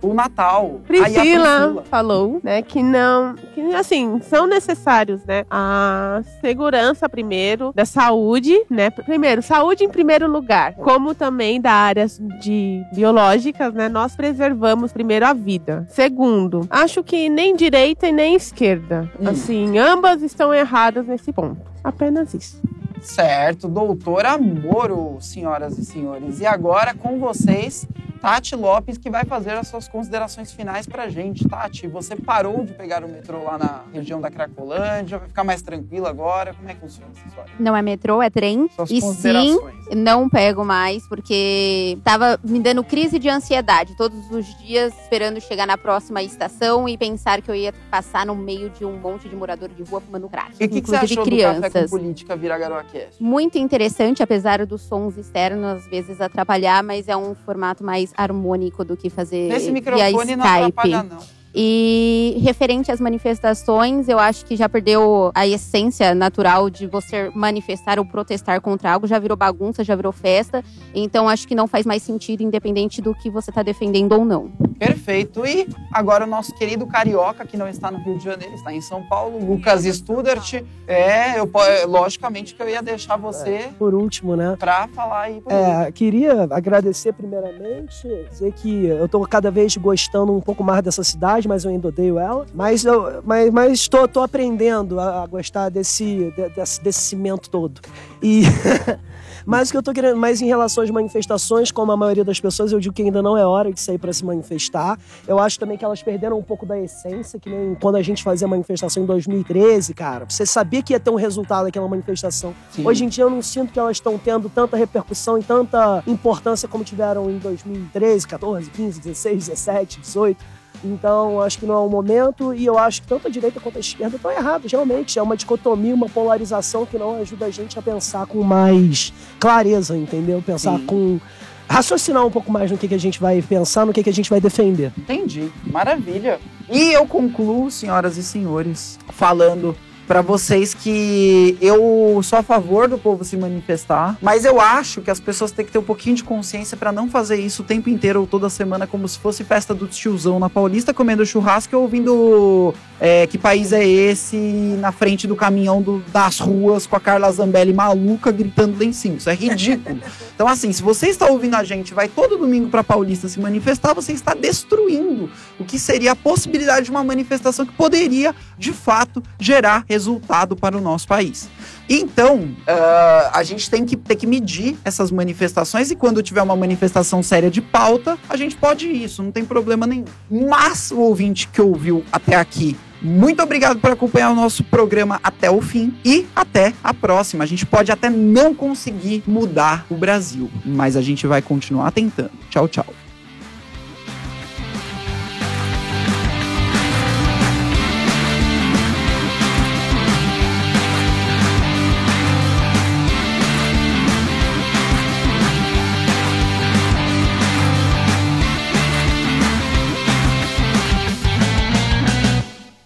o Natal. Aí a Priscila falou, né, que não, que assim, são necessários, né, a segurança primeiro, da saúde, né, primeiro, saúde em primeiro lugar, como também da áreas de biológicas, né, nós preservamos primeiro a vida. Segundo, acho que nem direita e nem esquerda, Hum. assim, ambas estão erradas nesse ponto. Apenas isso. Certo, doutora Moro, senhoras e senhores. E agora com vocês, Tati Lopes, que vai fazer as suas considerações finais pra gente. Tati, você parou de pegar o metrô lá na região da Cracolândia, vai ficar mais tranquilo agora? Como é que funciona essa história? Não é metrô, é trem. Suas E sim, não pego mais, porque tava me dando crise de ansiedade todos os dias, esperando chegar na próxima estação e pensar que eu ia passar no meio de um monte de morador de rua fumando crack. E o que, que você achou do Café com crianças. Política Vira Garoacast? Muito interessante, apesar dos sons externos às vezes atrapalhar, mas é um formato mais harmônico do que fazer Nesse via microfone não Skype. atrapalha, não. E referente às manifestações, eu acho que já perdeu a essência natural de você manifestar ou protestar contra algo, já virou bagunça, já virou festa. Então acho que não faz mais sentido, independente do que você está defendendo ou não. Perfeito. E agora o nosso querido carioca, que não está no Rio de Janeiro, está em São Paulo, Lucas Studart. É, eu, é, logicamente que eu ia deixar você Por último, né? pra falar aí. É, queria agradecer primeiramente, dizer que eu tô cada vez gostando um pouco mais dessa cidade, mas eu ainda odeio ela. Mas eu mas, mas tô, tô aprendendo a, a gostar desse, de- desse, desse cimento todo. E. Mas o que eu tô querendo, mais em relação às manifestações, como a maioria das pessoas, eu digo que ainda não é hora de sair para se manifestar. Eu acho também que elas perderam um pouco da essência, que nem quando a gente fazia manifestação em 2013, cara. Você sabia que ia ter um resultado daquela manifestação. Sim. Hoje em dia eu não sinto que elas estão tendo tanta repercussão e tanta importância como tiveram em 2013, 14, 15, 16, 17, 18. Então, acho que não é o momento e eu acho que tanto a direita quanto a esquerda estão errados, realmente. É uma dicotomia, uma polarização que não ajuda a gente a pensar com mais clareza, entendeu? Pensar Sim. com. raciocinar um pouco mais no que, que a gente vai pensar, no que, que a gente vai defender. Entendi. Maravilha. E eu concluo, senhoras e senhores, falando pra vocês que eu sou a favor do povo se manifestar, mas eu acho que as pessoas têm que ter um pouquinho de consciência pra não fazer isso o tempo inteiro ou toda semana como se fosse festa do tiozão na Paulista comendo churrasco e ouvindo é, que país é esse na frente do caminhão do- das ruas com a Carla Zambelli maluca gritando lá em cima. Isso é ridículo. Então, assim, se você está ouvindo a gente, vai todo domingo pra Paulista se manifestar, você está destruindo o que seria a possibilidade de uma manifestação que poderia, de fato, gerar resultado para o nosso país. Então, ah, a gente tem que ter que medir essas manifestações e quando tiver uma manifestação séria de pauta, a gente pode ir, isso não tem problema nenhum. Mas o ouvinte que ouviu até aqui, muito obrigado por acompanhar o nosso programa até o fim e até a próxima. A gente pode até não conseguir mudar o Brasil, mas a gente vai continuar tentando. Tchau, tchau.